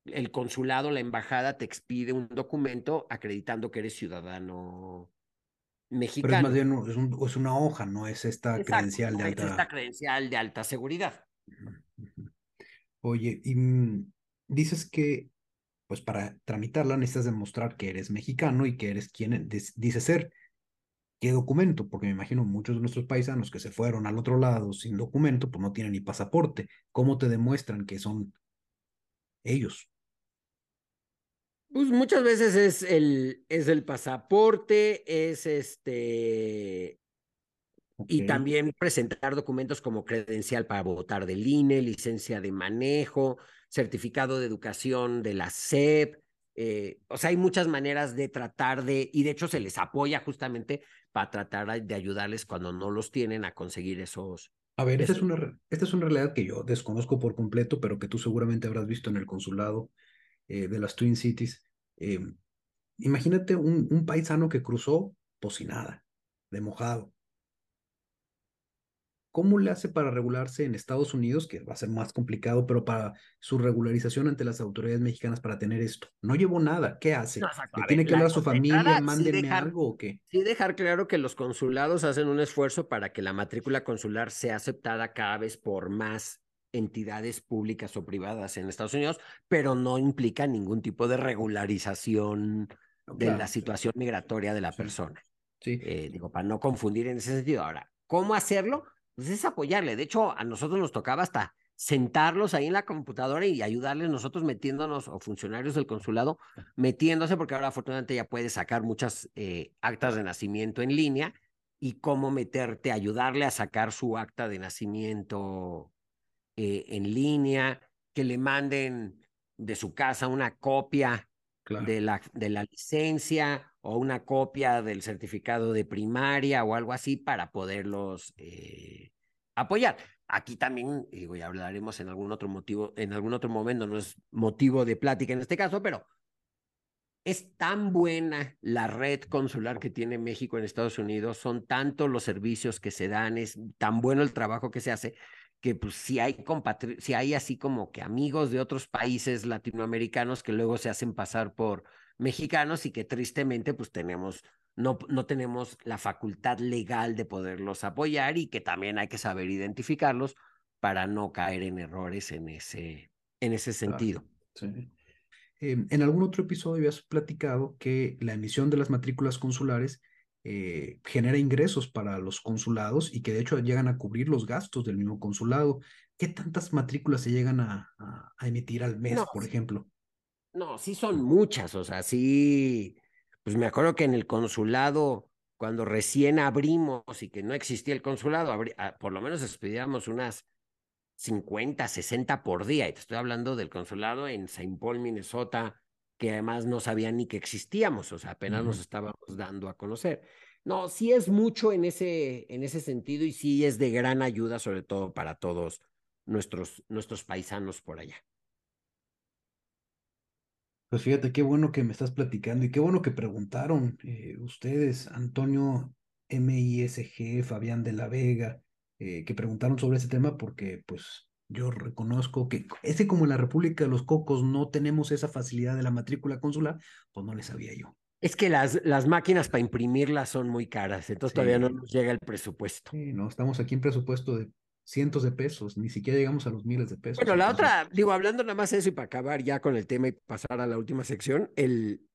el consulado, la embajada te expide un documento acreditando que eres ciudadano mexicano. Pero es más bien es, una hoja, no es esta credencial de alta. Es esta credencial de alta seguridad. Oye, y mm, dices que pues para tramitarla necesitas demostrar que eres mexicano y que eres quien dice ser. ¿Qué documento? Porque me imagino muchos de nuestros paisanos que se fueron al otro lado sin documento, pues no tienen ni pasaporte. ¿Cómo te demuestran que son ellos? Pues muchas veces es el, es el pasaporte, es este. Y también presentar documentos como credencial para votar del INE, licencia de manejo, certificado de educación de la SEP. Eh, o sea, hay muchas maneras de tratar de, y de hecho se les apoya justamente para tratar de ayudarles cuando no los tienen a conseguir esos. A ver, esta es, una, esta es una realidad que yo desconozco por completo, pero que tú seguramente habrás visto en el consulado eh, de las Twin Cities. Eh, imagínate un, un paisano que cruzó, pues sin nada, de mojado. ¿Cómo le hace para regularse en Estados Unidos, que va a ser más complicado, pero para su regularización ante las autoridades mexicanas para tener esto? No llevó nada, ¿qué hace? No, exacto. ¿Le A tiene ver, que hablar la- a su familia, sí mándenme dejar- algo o qué? Sí, dejar claro que los consulados hacen un esfuerzo para que la matrícula consular sea aceptada cada vez por más entidades públicas o privadas en Estados Unidos, pero no implica ningún tipo de regularización No, de claro, la situación migratoria de la Sí. persona. Sí, Eh, digo, para no confundir en ese sentido. Ahora, ¿cómo hacerlo? Pues es apoyarle. De hecho, a nosotros nos tocaba hasta sentarlos ahí en la computadora y ayudarles nosotros metiéndonos, o funcionarios del consulado, metiéndose, porque ahora afortunadamente ya puedes sacar muchas eh, actas de nacimiento en línea y cómo meterte, ayudarle a sacar su acta de nacimiento eh, en línea, que le manden de su casa una copia claro. de la, de la licencia o una copia del certificado de primaria o algo así para poderlos eh, apoyar. Aquí también, digo, ya hablaremos en algún otro motivo, en algún otro momento, no es motivo de plática en este caso, pero es tan buena la red consular que tiene México en Estados Unidos, son tantos los servicios que se dan, es tan bueno el trabajo que se hace, que pues si hay si hay así como que amigos de otros países latinoamericanos que luego se hacen pasar por mexicanos y que tristemente pues tenemos no, no tenemos la facultad legal de poderlos apoyar y que también hay que saber identificarlos para no caer en errores en ese, en ese Claro. sentido. Sí. Eh, en algún otro episodio habías platicado que la emisión de las matrículas consulares eh, genera ingresos para los consulados y que de hecho llegan a cubrir los gastos del mismo consulado. ¿Qué tantas matrículas se llegan a, a- a emitir al mes, No, por ejemplo? No, sí son muchas, o sea, sí, pues me acuerdo que en el consulado, cuando recién abrimos y que no existía el consulado, ah, por lo menos expedíamos unas 50, 60 por día, y te estoy hablando del consulado en Saint Paul, Minnesota, que además no sabían ni que existíamos, o sea, apenas nos estábamos dando a conocer. No, sí es mucho en ese, en ese sentido y sí es de gran ayuda, sobre todo para todos nuestros, nuestros paisanos por allá. Pues fíjate qué bueno que me estás platicando y qué bueno que preguntaron eh, ustedes, Antonio MISG, Fabián de la Vega, eh, que preguntaron sobre ese tema porque pues yo reconozco que ese como en la República de los Cocos no tenemos esa facilidad de la matrícula consular, pues no le sabía yo. Es que las, las máquinas para imprimirlas son muy caras, entonces todavía no nos llega el presupuesto. Sí, no, estamos aquí en presupuesto de cientos de pesos, ni siquiera llegamos a los miles de pesos. Bueno, la entonces, otra, digo, hablando nada más de eso y para acabar ya con el tema y pasar a la última sección, el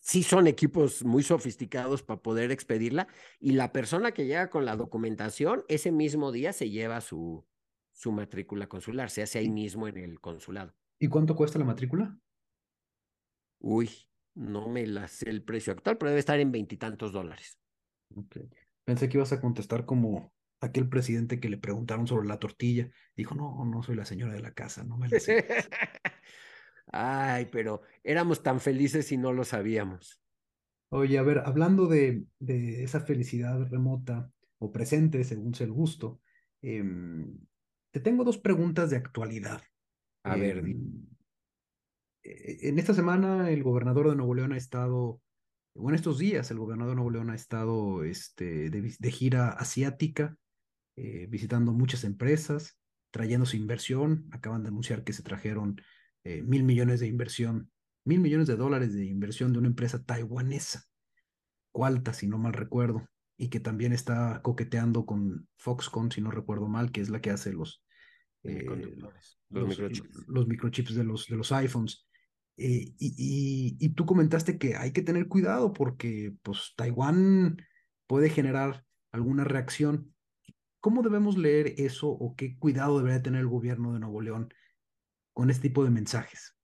sí son equipos muy sofisticados para poder expedirla y la persona que llega con la documentación ese mismo día se lleva su, su matrícula consular, se hace ahí mismo en el consulado. ¿Y cuánto cuesta la matrícula? Uy, no me la sé el precio actual, pero debe estar en veintitantos dólares. Ok. Pensé que ibas a contestar como aquel presidente que le preguntaron sobre la tortilla. Dijo, no, no soy la señora de la casa, no me la sé. [laughs] Ay, pero éramos tan felices y no lo sabíamos. Oye, a ver, hablando de, de esa felicidad remota o presente, según sea el gusto, em, te tengo dos preguntas de actualidad. A ver, Em, e- en esta semana el gobernador de Nuevo León ha estado, o en estos días el gobernador de Nuevo León ha estado este, de, de gira asiática, eh, visitando muchas empresas, trayendo su inversión. Acaban de anunciar que se trajeron eh, mil millones de inversión, mil millones de dólares de inversión de una empresa taiwanesa, Qualta, si no mal recuerdo, y que también está coqueteando con Foxconn, si no recuerdo mal, que es la que hace los, eh, los los, microchips. los microchips de los, de los iPhones. Eh, y, y- y tú comentaste que hay que tener cuidado porque pues Taiwán puede generar alguna reacción. ¿Cómo debemos leer eso o qué cuidado debería tener el gobierno de Nuevo León con este tipo de mensajes?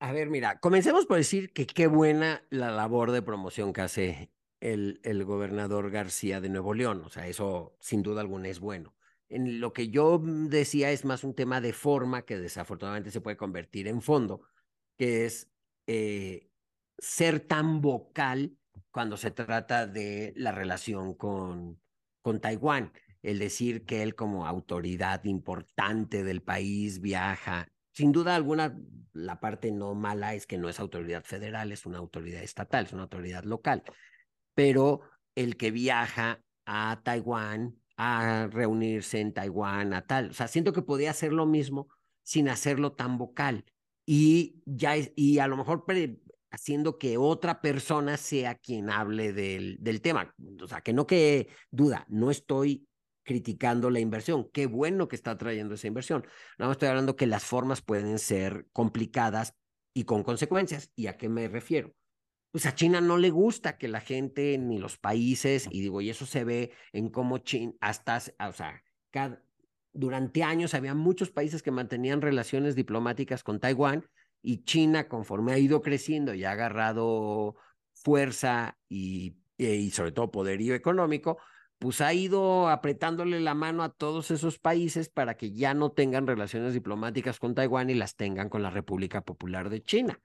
A ver, mira, comencemos por decir que qué buena la labor de promoción que hace el, el gobernador García de Nuevo León. O sea, eso sin duda alguna es bueno. En lo que yo decía es más un tema de forma que desafortunadamente se puede convertir en fondo, que es eh, ser tan vocal cuando se trata de la relación con, con Taiwán. El decir que él como autoridad importante del país viaja. Sin duda alguna, la parte no mala es que no es autoridad federal, es una autoridad estatal, es una autoridad local. Pero el que viaja a Taiwán a reunirse en Taiwán, a tal. O sea, siento que podía hacer lo mismo sin hacerlo tan vocal. Y ya y a lo mejor haciendo que otra persona sea quien hable del, del tema. O sea, que no que duda, no estoy criticando la inversión. Qué bueno que está trayendo esa inversión. No estoy hablando que las formas pueden ser complicadas y con consecuencias. ¿Y a qué me refiero? Pues a China no le gusta que la gente ni los países, y digo, y eso se ve en cómo China, hasta, o sea, cada, durante años había muchos países que mantenían relaciones diplomáticas con Taiwán y China, conforme ha ido creciendo y ha agarrado fuerza y, y sobre todo poderío económico, pues ha ido apretándole la mano a todos esos países para que ya no tengan relaciones diplomáticas con Taiwán y las tengan con la República Popular de China.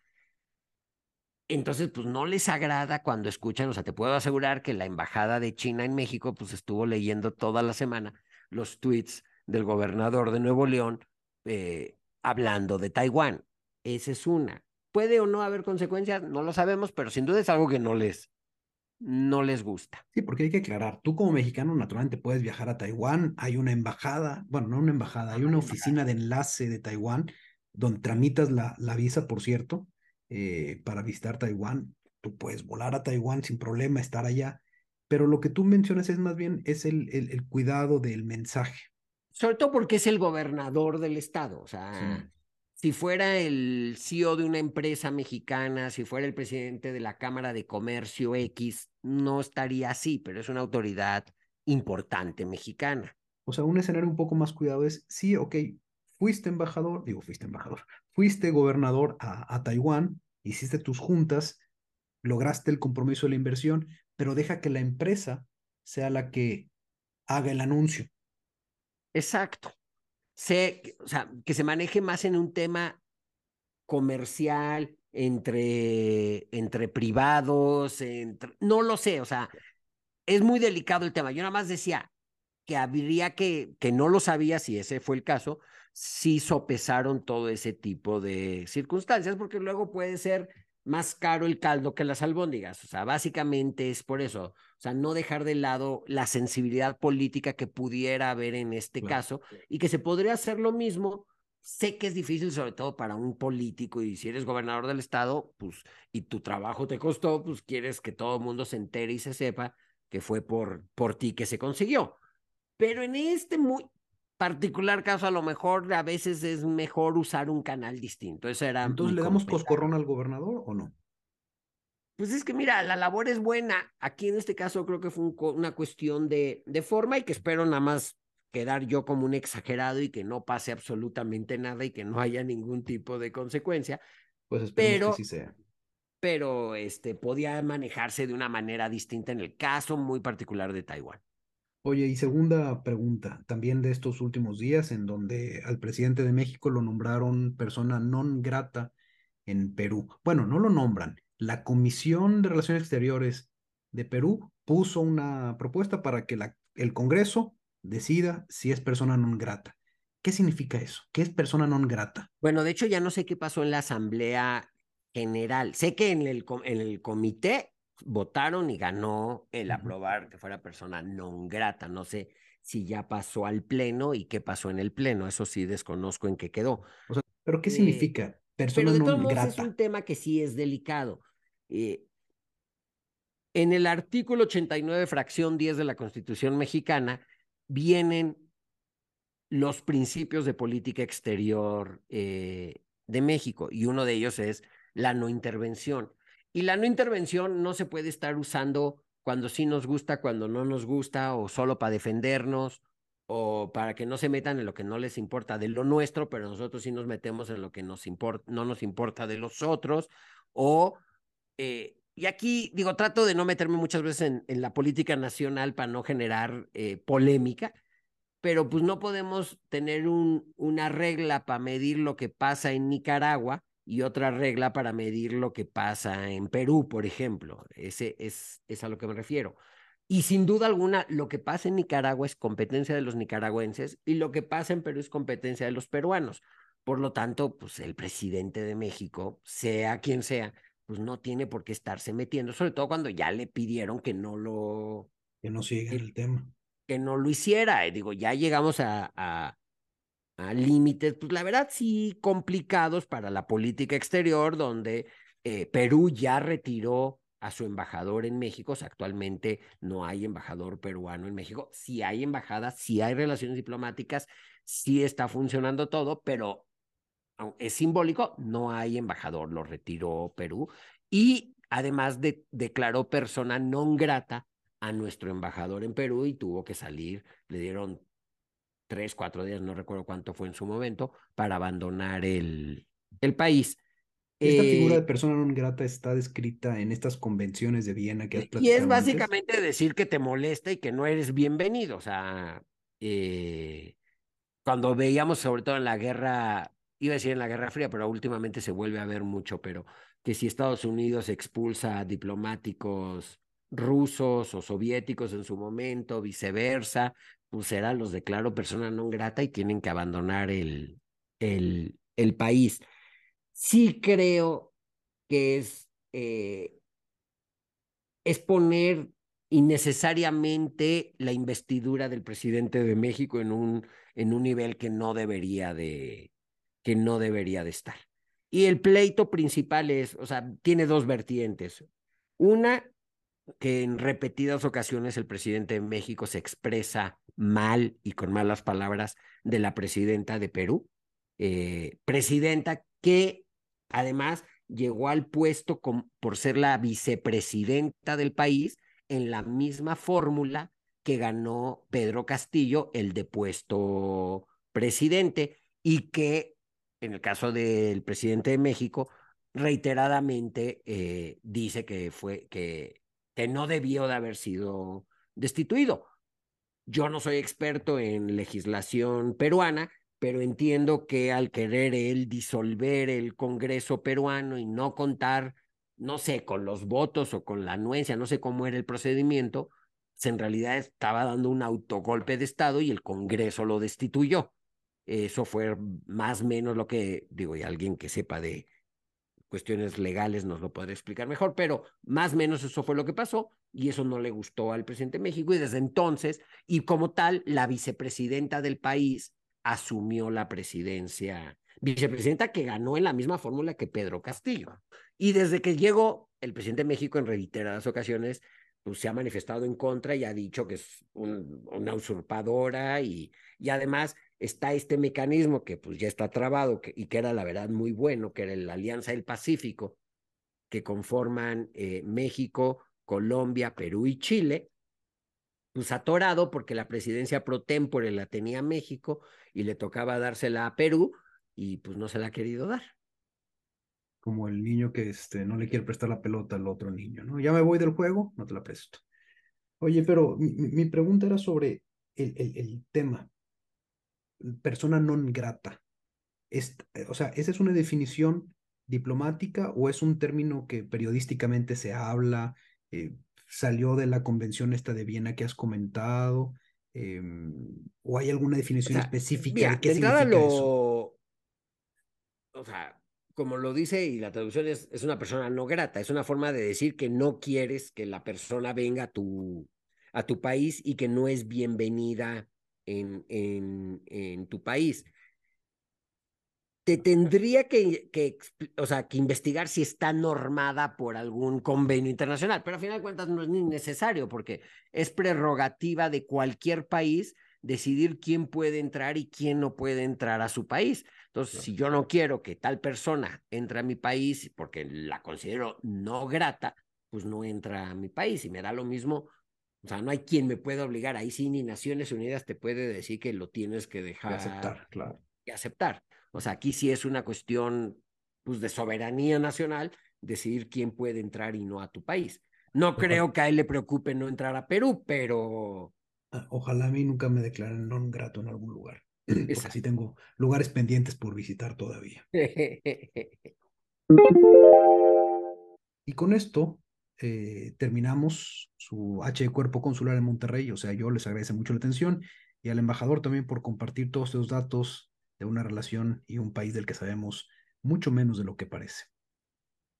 Entonces, pues no les agrada cuando escuchan, o sea, te puedo asegurar que la embajada de China en México, pues estuvo leyendo toda la semana los tweets del gobernador de Nuevo León eh, hablando de Taiwán. Esa es una. ¿Puede o no haber consecuencias? No lo sabemos, pero sin duda es algo que no les, no les gusta. Sí, porque hay que aclarar, tú como mexicano naturalmente puedes viajar a Taiwán, hay una embajada, bueno, no una embajada, hay una oficina de enlace de Taiwán donde tramitas la, la visa, por cierto, eh, para visitar Taiwán. Tú puedes volar a Taiwán sin problema, estar allá, pero lo que tú mencionas es más bien es el, el, cuidado del mensaje. Sobre todo porque es el gobernador del estado, o sea, si fuera el CEO de una empresa mexicana, si fuera el presidente de la Cámara de Comercio X, no estaría así, pero es una autoridad importante mexicana. O sea, un escenario un poco más cuidado es, sí, ok, fuiste embajador, digo, fuiste embajador, fuiste gobernador a, a Taiwán, hiciste tus juntas, lograste el compromiso de la inversión, pero deja que la empresa sea la que haga el anuncio. Exacto sé, o sea, que se maneje más en un tema comercial, entre, entre privados, entre, no lo sé, o sea, es muy delicado el tema. Yo nada más decía que habría que, que no lo sabía si ese fue el caso, si sopesaron todo ese tipo de circunstancias, porque luego puede ser más caro el caldo que las albóndigas. O sea, básicamente es por eso. O sea, no dejar de lado la sensibilidad política que pudiera haber en este caso y que se podría hacer lo mismo. Sé que es difícil, sobre todo para un político, y si eres gobernador del estado, pues, y tu trabajo te costó, pues quieres que todo el mundo se entere y se sepa que fue por, por ti que se consiguió. Pero en este muy, particular caso, a lo mejor a veces es mejor usar un canal distinto. Eso era. Entonces, ¿le damos coscorrón al gobernador o no? Pues es que mira, la labor es buena. Aquí en este caso creo que fue una cuestión de, de forma y que espero nada más quedar yo como un exagerado y que no pase absolutamente nada y que no haya ningún tipo de consecuencia. Pues espero que sí sea. Pero este podía manejarse de una manera distinta en el caso muy particular de Taiwán. Oye, y segunda pregunta, también de estos últimos días, en donde al presidente de México lo nombraron persona non grata en Perú. Bueno, no lo nombran. La Comisión de Relaciones Exteriores de Perú puso una propuesta para que el Congreso decida si es persona non grata. ¿Qué significa eso? ¿Qué es persona non grata? Bueno, de hecho ya no sé qué pasó en la Asamblea General. Sé que en el, en el comité votaron y ganó el aprobar que fuera persona non grata. No sé si ya pasó al pleno y qué pasó en el pleno. Eso sí desconozco en qué quedó. ¿Pero qué eh, significa persona pero de todos modos Es un tema que sí es delicado. Eh, en el artículo 89, fracción 10 de la Constitución mexicana, vienen los principios de política exterior eh, de México y uno de ellos es la no intervención. Y la no intervención no se puede estar usando cuando sí nos gusta, cuando no nos gusta, o solo para defendernos, o para que no se metan en lo que no les importa de lo nuestro, pero nosotros sí nos metemos en lo que nos no nos importa de los otros, o, eh, y aquí digo, trato de no meterme muchas veces en, la política nacional para no generar eh, polémica, pero pues no podemos tener un, una regla para medir lo que pasa en Nicaragua y otra regla para medir lo que pasa en Perú, por ejemplo. Ese es, es a lo que me refiero. Y sin duda alguna, lo que pasa en Nicaragua es competencia de los nicaragüenses y lo que pasa en Perú es competencia de los peruanos. Por lo tanto, pues el presidente de México, sea quien sea, pues no tiene por qué estarse metiendo, sobre todo cuando ya le pidieron que no lo... Que no siga el tema. que no lo hiciera. Digo, ya llegamos a, a, límites, pues la verdad sí complicados para la política exterior, donde eh, Perú ya retiró a su embajador en México. O sea, actualmente no hay embajador peruano en México. Sí hay embajadas, sí hay relaciones diplomáticas, sí está funcionando todo, pero es simbólico, no hay embajador, lo retiró Perú. Y además de, declaró persona non grata a nuestro embajador en Perú y tuvo que salir, le dieron tres, cuatro días, no recuerdo cuánto fue en su momento, para abandonar el, el país. Esta figura de eh, persona non grata está descrita en estas convenciones de Viena que has platicado. Y es básicamente decir que te molesta y que no eres bienvenido. O sea, eh, cuando veíamos, sobre todo en la guerra, iba a decir en la Guerra Fría, pero últimamente se vuelve a ver mucho, pero que si Estados Unidos expulsa a diplomáticos rusos o soviéticos en su momento, viceversa, pues será los declaro persona non grata y tienen que abandonar el, el, el país. Sí creo que es, eh, es poner innecesariamente la investidura del presidente de México en un, en un nivel que no debería de, que no debería de estar. Y el pleito principal es, o sea, tiene dos vertientes. Una, que en repetidas ocasiones el presidente de México se expresa mal y con malas palabras de la presidenta de Perú, eh, presidenta que además llegó al puesto por ser la vicepresidenta del país en la misma fórmula que ganó Pedro Castillo, el depuesto presidente, y que en el caso del presidente de México, reiteradamente eh, dice que fue que que no debió de haber sido destituido. Yo no soy experto en legislación peruana, pero entiendo que al querer él disolver el Congreso peruano y no contar, no sé, con los votos o con la anuencia, no sé cómo era el procedimiento, pues en realidad estaba dando un autogolpe de Estado y el Congreso lo destituyó. Eso fue más o menos lo que, digo, y alguien que sepa de, cuestiones legales nos lo podrá explicar mejor, pero más o menos eso fue lo que pasó y eso no le gustó al presidente de México y desde entonces, y como tal, la vicepresidenta del país asumió la presidencia, vicepresidenta que ganó en la misma fórmula que Pedro Castillo. Y desde que llegó, el presidente de México en reiteradas ocasiones pues, se ha manifestado en contra y ha dicho que es una usurpadora y, y además está este mecanismo que pues ya está trabado y que era la verdad muy bueno, que era la Alianza del Pacífico, que conforman eh, México, Colombia, Perú y Chile, pues atorado porque la presidencia pro tempore la tenía México y le tocaba dársela a Perú y pues no se la ha querido dar. Como el niño que este, no le quiere prestar la pelota al otro niño, ¿no? Ya me voy del juego, no te la presto. Oye, pero mi, pregunta era sobre el, el, el tema persona non grata. Es, eh, o sea, ¿esa es una definición diplomática o es un término que periodísticamente se habla? Eh, ¿Salió de la convención esta de Viena que has comentado? Em, ¿O hay alguna definición específica de qué significa eso? O sea, como lo dice y la traducción es, es una persona no grata, es una forma de decir que no quieres que la persona venga a tu, a tu país y que no es bienvenida en, en, en tu país. Te tendría que, que, o sea, que investigar si está normada por algún convenio internacional, pero a final de cuentas no es ni necesario porque es prerrogativa de cualquier país decidir quién puede entrar y quién no puede entrar a su país. Entonces, si yo no quiero que tal persona entre a mi país porque la considero no grata, pues no entra a mi país y me da lo mismo o sea, no hay quien me pueda obligar. Ahí sí, ni Naciones Unidas te puede decir que lo tienes que dejar. Y aceptar, claro. Y aceptar. O sea, aquí sí es una cuestión pues, de soberanía nacional decidir quién puede entrar y no a tu país. No creo que a él le preocupe no entrar a Perú, pero. Ah, ojalá a mí nunca me declaren non grato en algún lugar. [clears throat] Porque sí tengo lugares pendientes por visitar todavía. [laughs] y con esto eh, terminamos su H de Cuerpo Consular en Monterrey. O sea, yo les agradezco mucho la atención y al embajador también por compartir todos estos datos de una relación y un país del que sabemos mucho menos de lo que parece.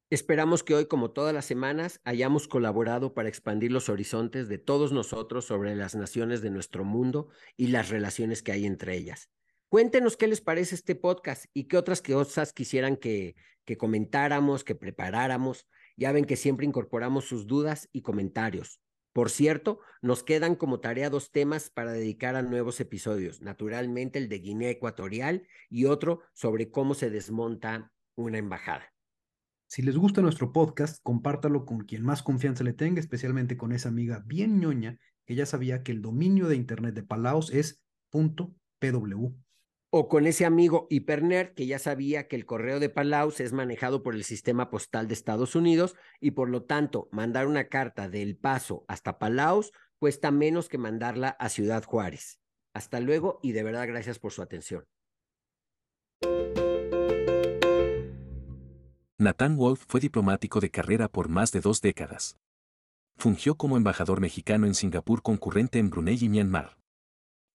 Esperamos que hoy, como todas las semanas, hayamos colaborado para expandir los horizontes de todos nosotros sobre las naciones de nuestro mundo y las relaciones que hay entre ellas. Cuéntenos qué les parece este podcast y qué otras cosas quisieran que, que comentáramos, que preparáramos. Ya ven que siempre incorporamos sus dudas y comentarios. Por cierto, nos quedan como tarea dos temas para dedicar a nuevos episodios. Naturalmente el de Guinea Ecuatorial y otro sobre cómo se desmonta una embajada. Si les gusta nuestro podcast, compártalo con quien más confianza le tenga, especialmente con esa amiga bien ñoña que ya sabía que el dominio de internet de Palaos es .pw. O con ese amigo hipernerd que ya sabía que el correo de Palaos es manejado por el sistema postal de Estados Unidos y por lo tanto mandar una carta del Paso hasta Palaos cuesta menos que mandarla a Ciudad Juárez. Hasta luego y de verdad gracias por su atención. Nathan Wolf fue diplomático de carrera por más de dos décadas. Fungió como embajador mexicano en Singapur concurrente en Brunei y Myanmar.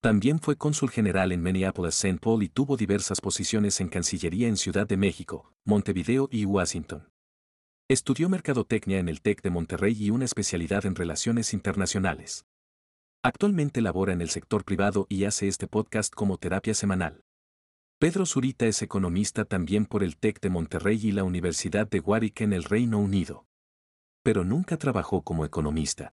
También fue cónsul general en Minneapolis-St. Paul y tuvo diversas posiciones en Cancillería en Ciudad de México, Montevideo y Washington. Estudió mercadotecnia en el TEC de Monterrey y una especialidad en relaciones internacionales. Actualmente labora en el sector privado y hace este podcast como terapia semanal. Pedro Zurita es economista también por el TEC de Monterrey y la Universidad de Warwick en el Reino Unido. Pero nunca trabajó como economista.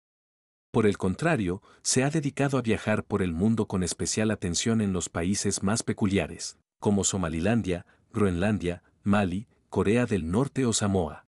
Por el contrario, se ha dedicado a viajar por el mundo con especial atención en los países más peculiares, como Somalilandia, Groenlandia, Mali, Corea del Norte o Samoa.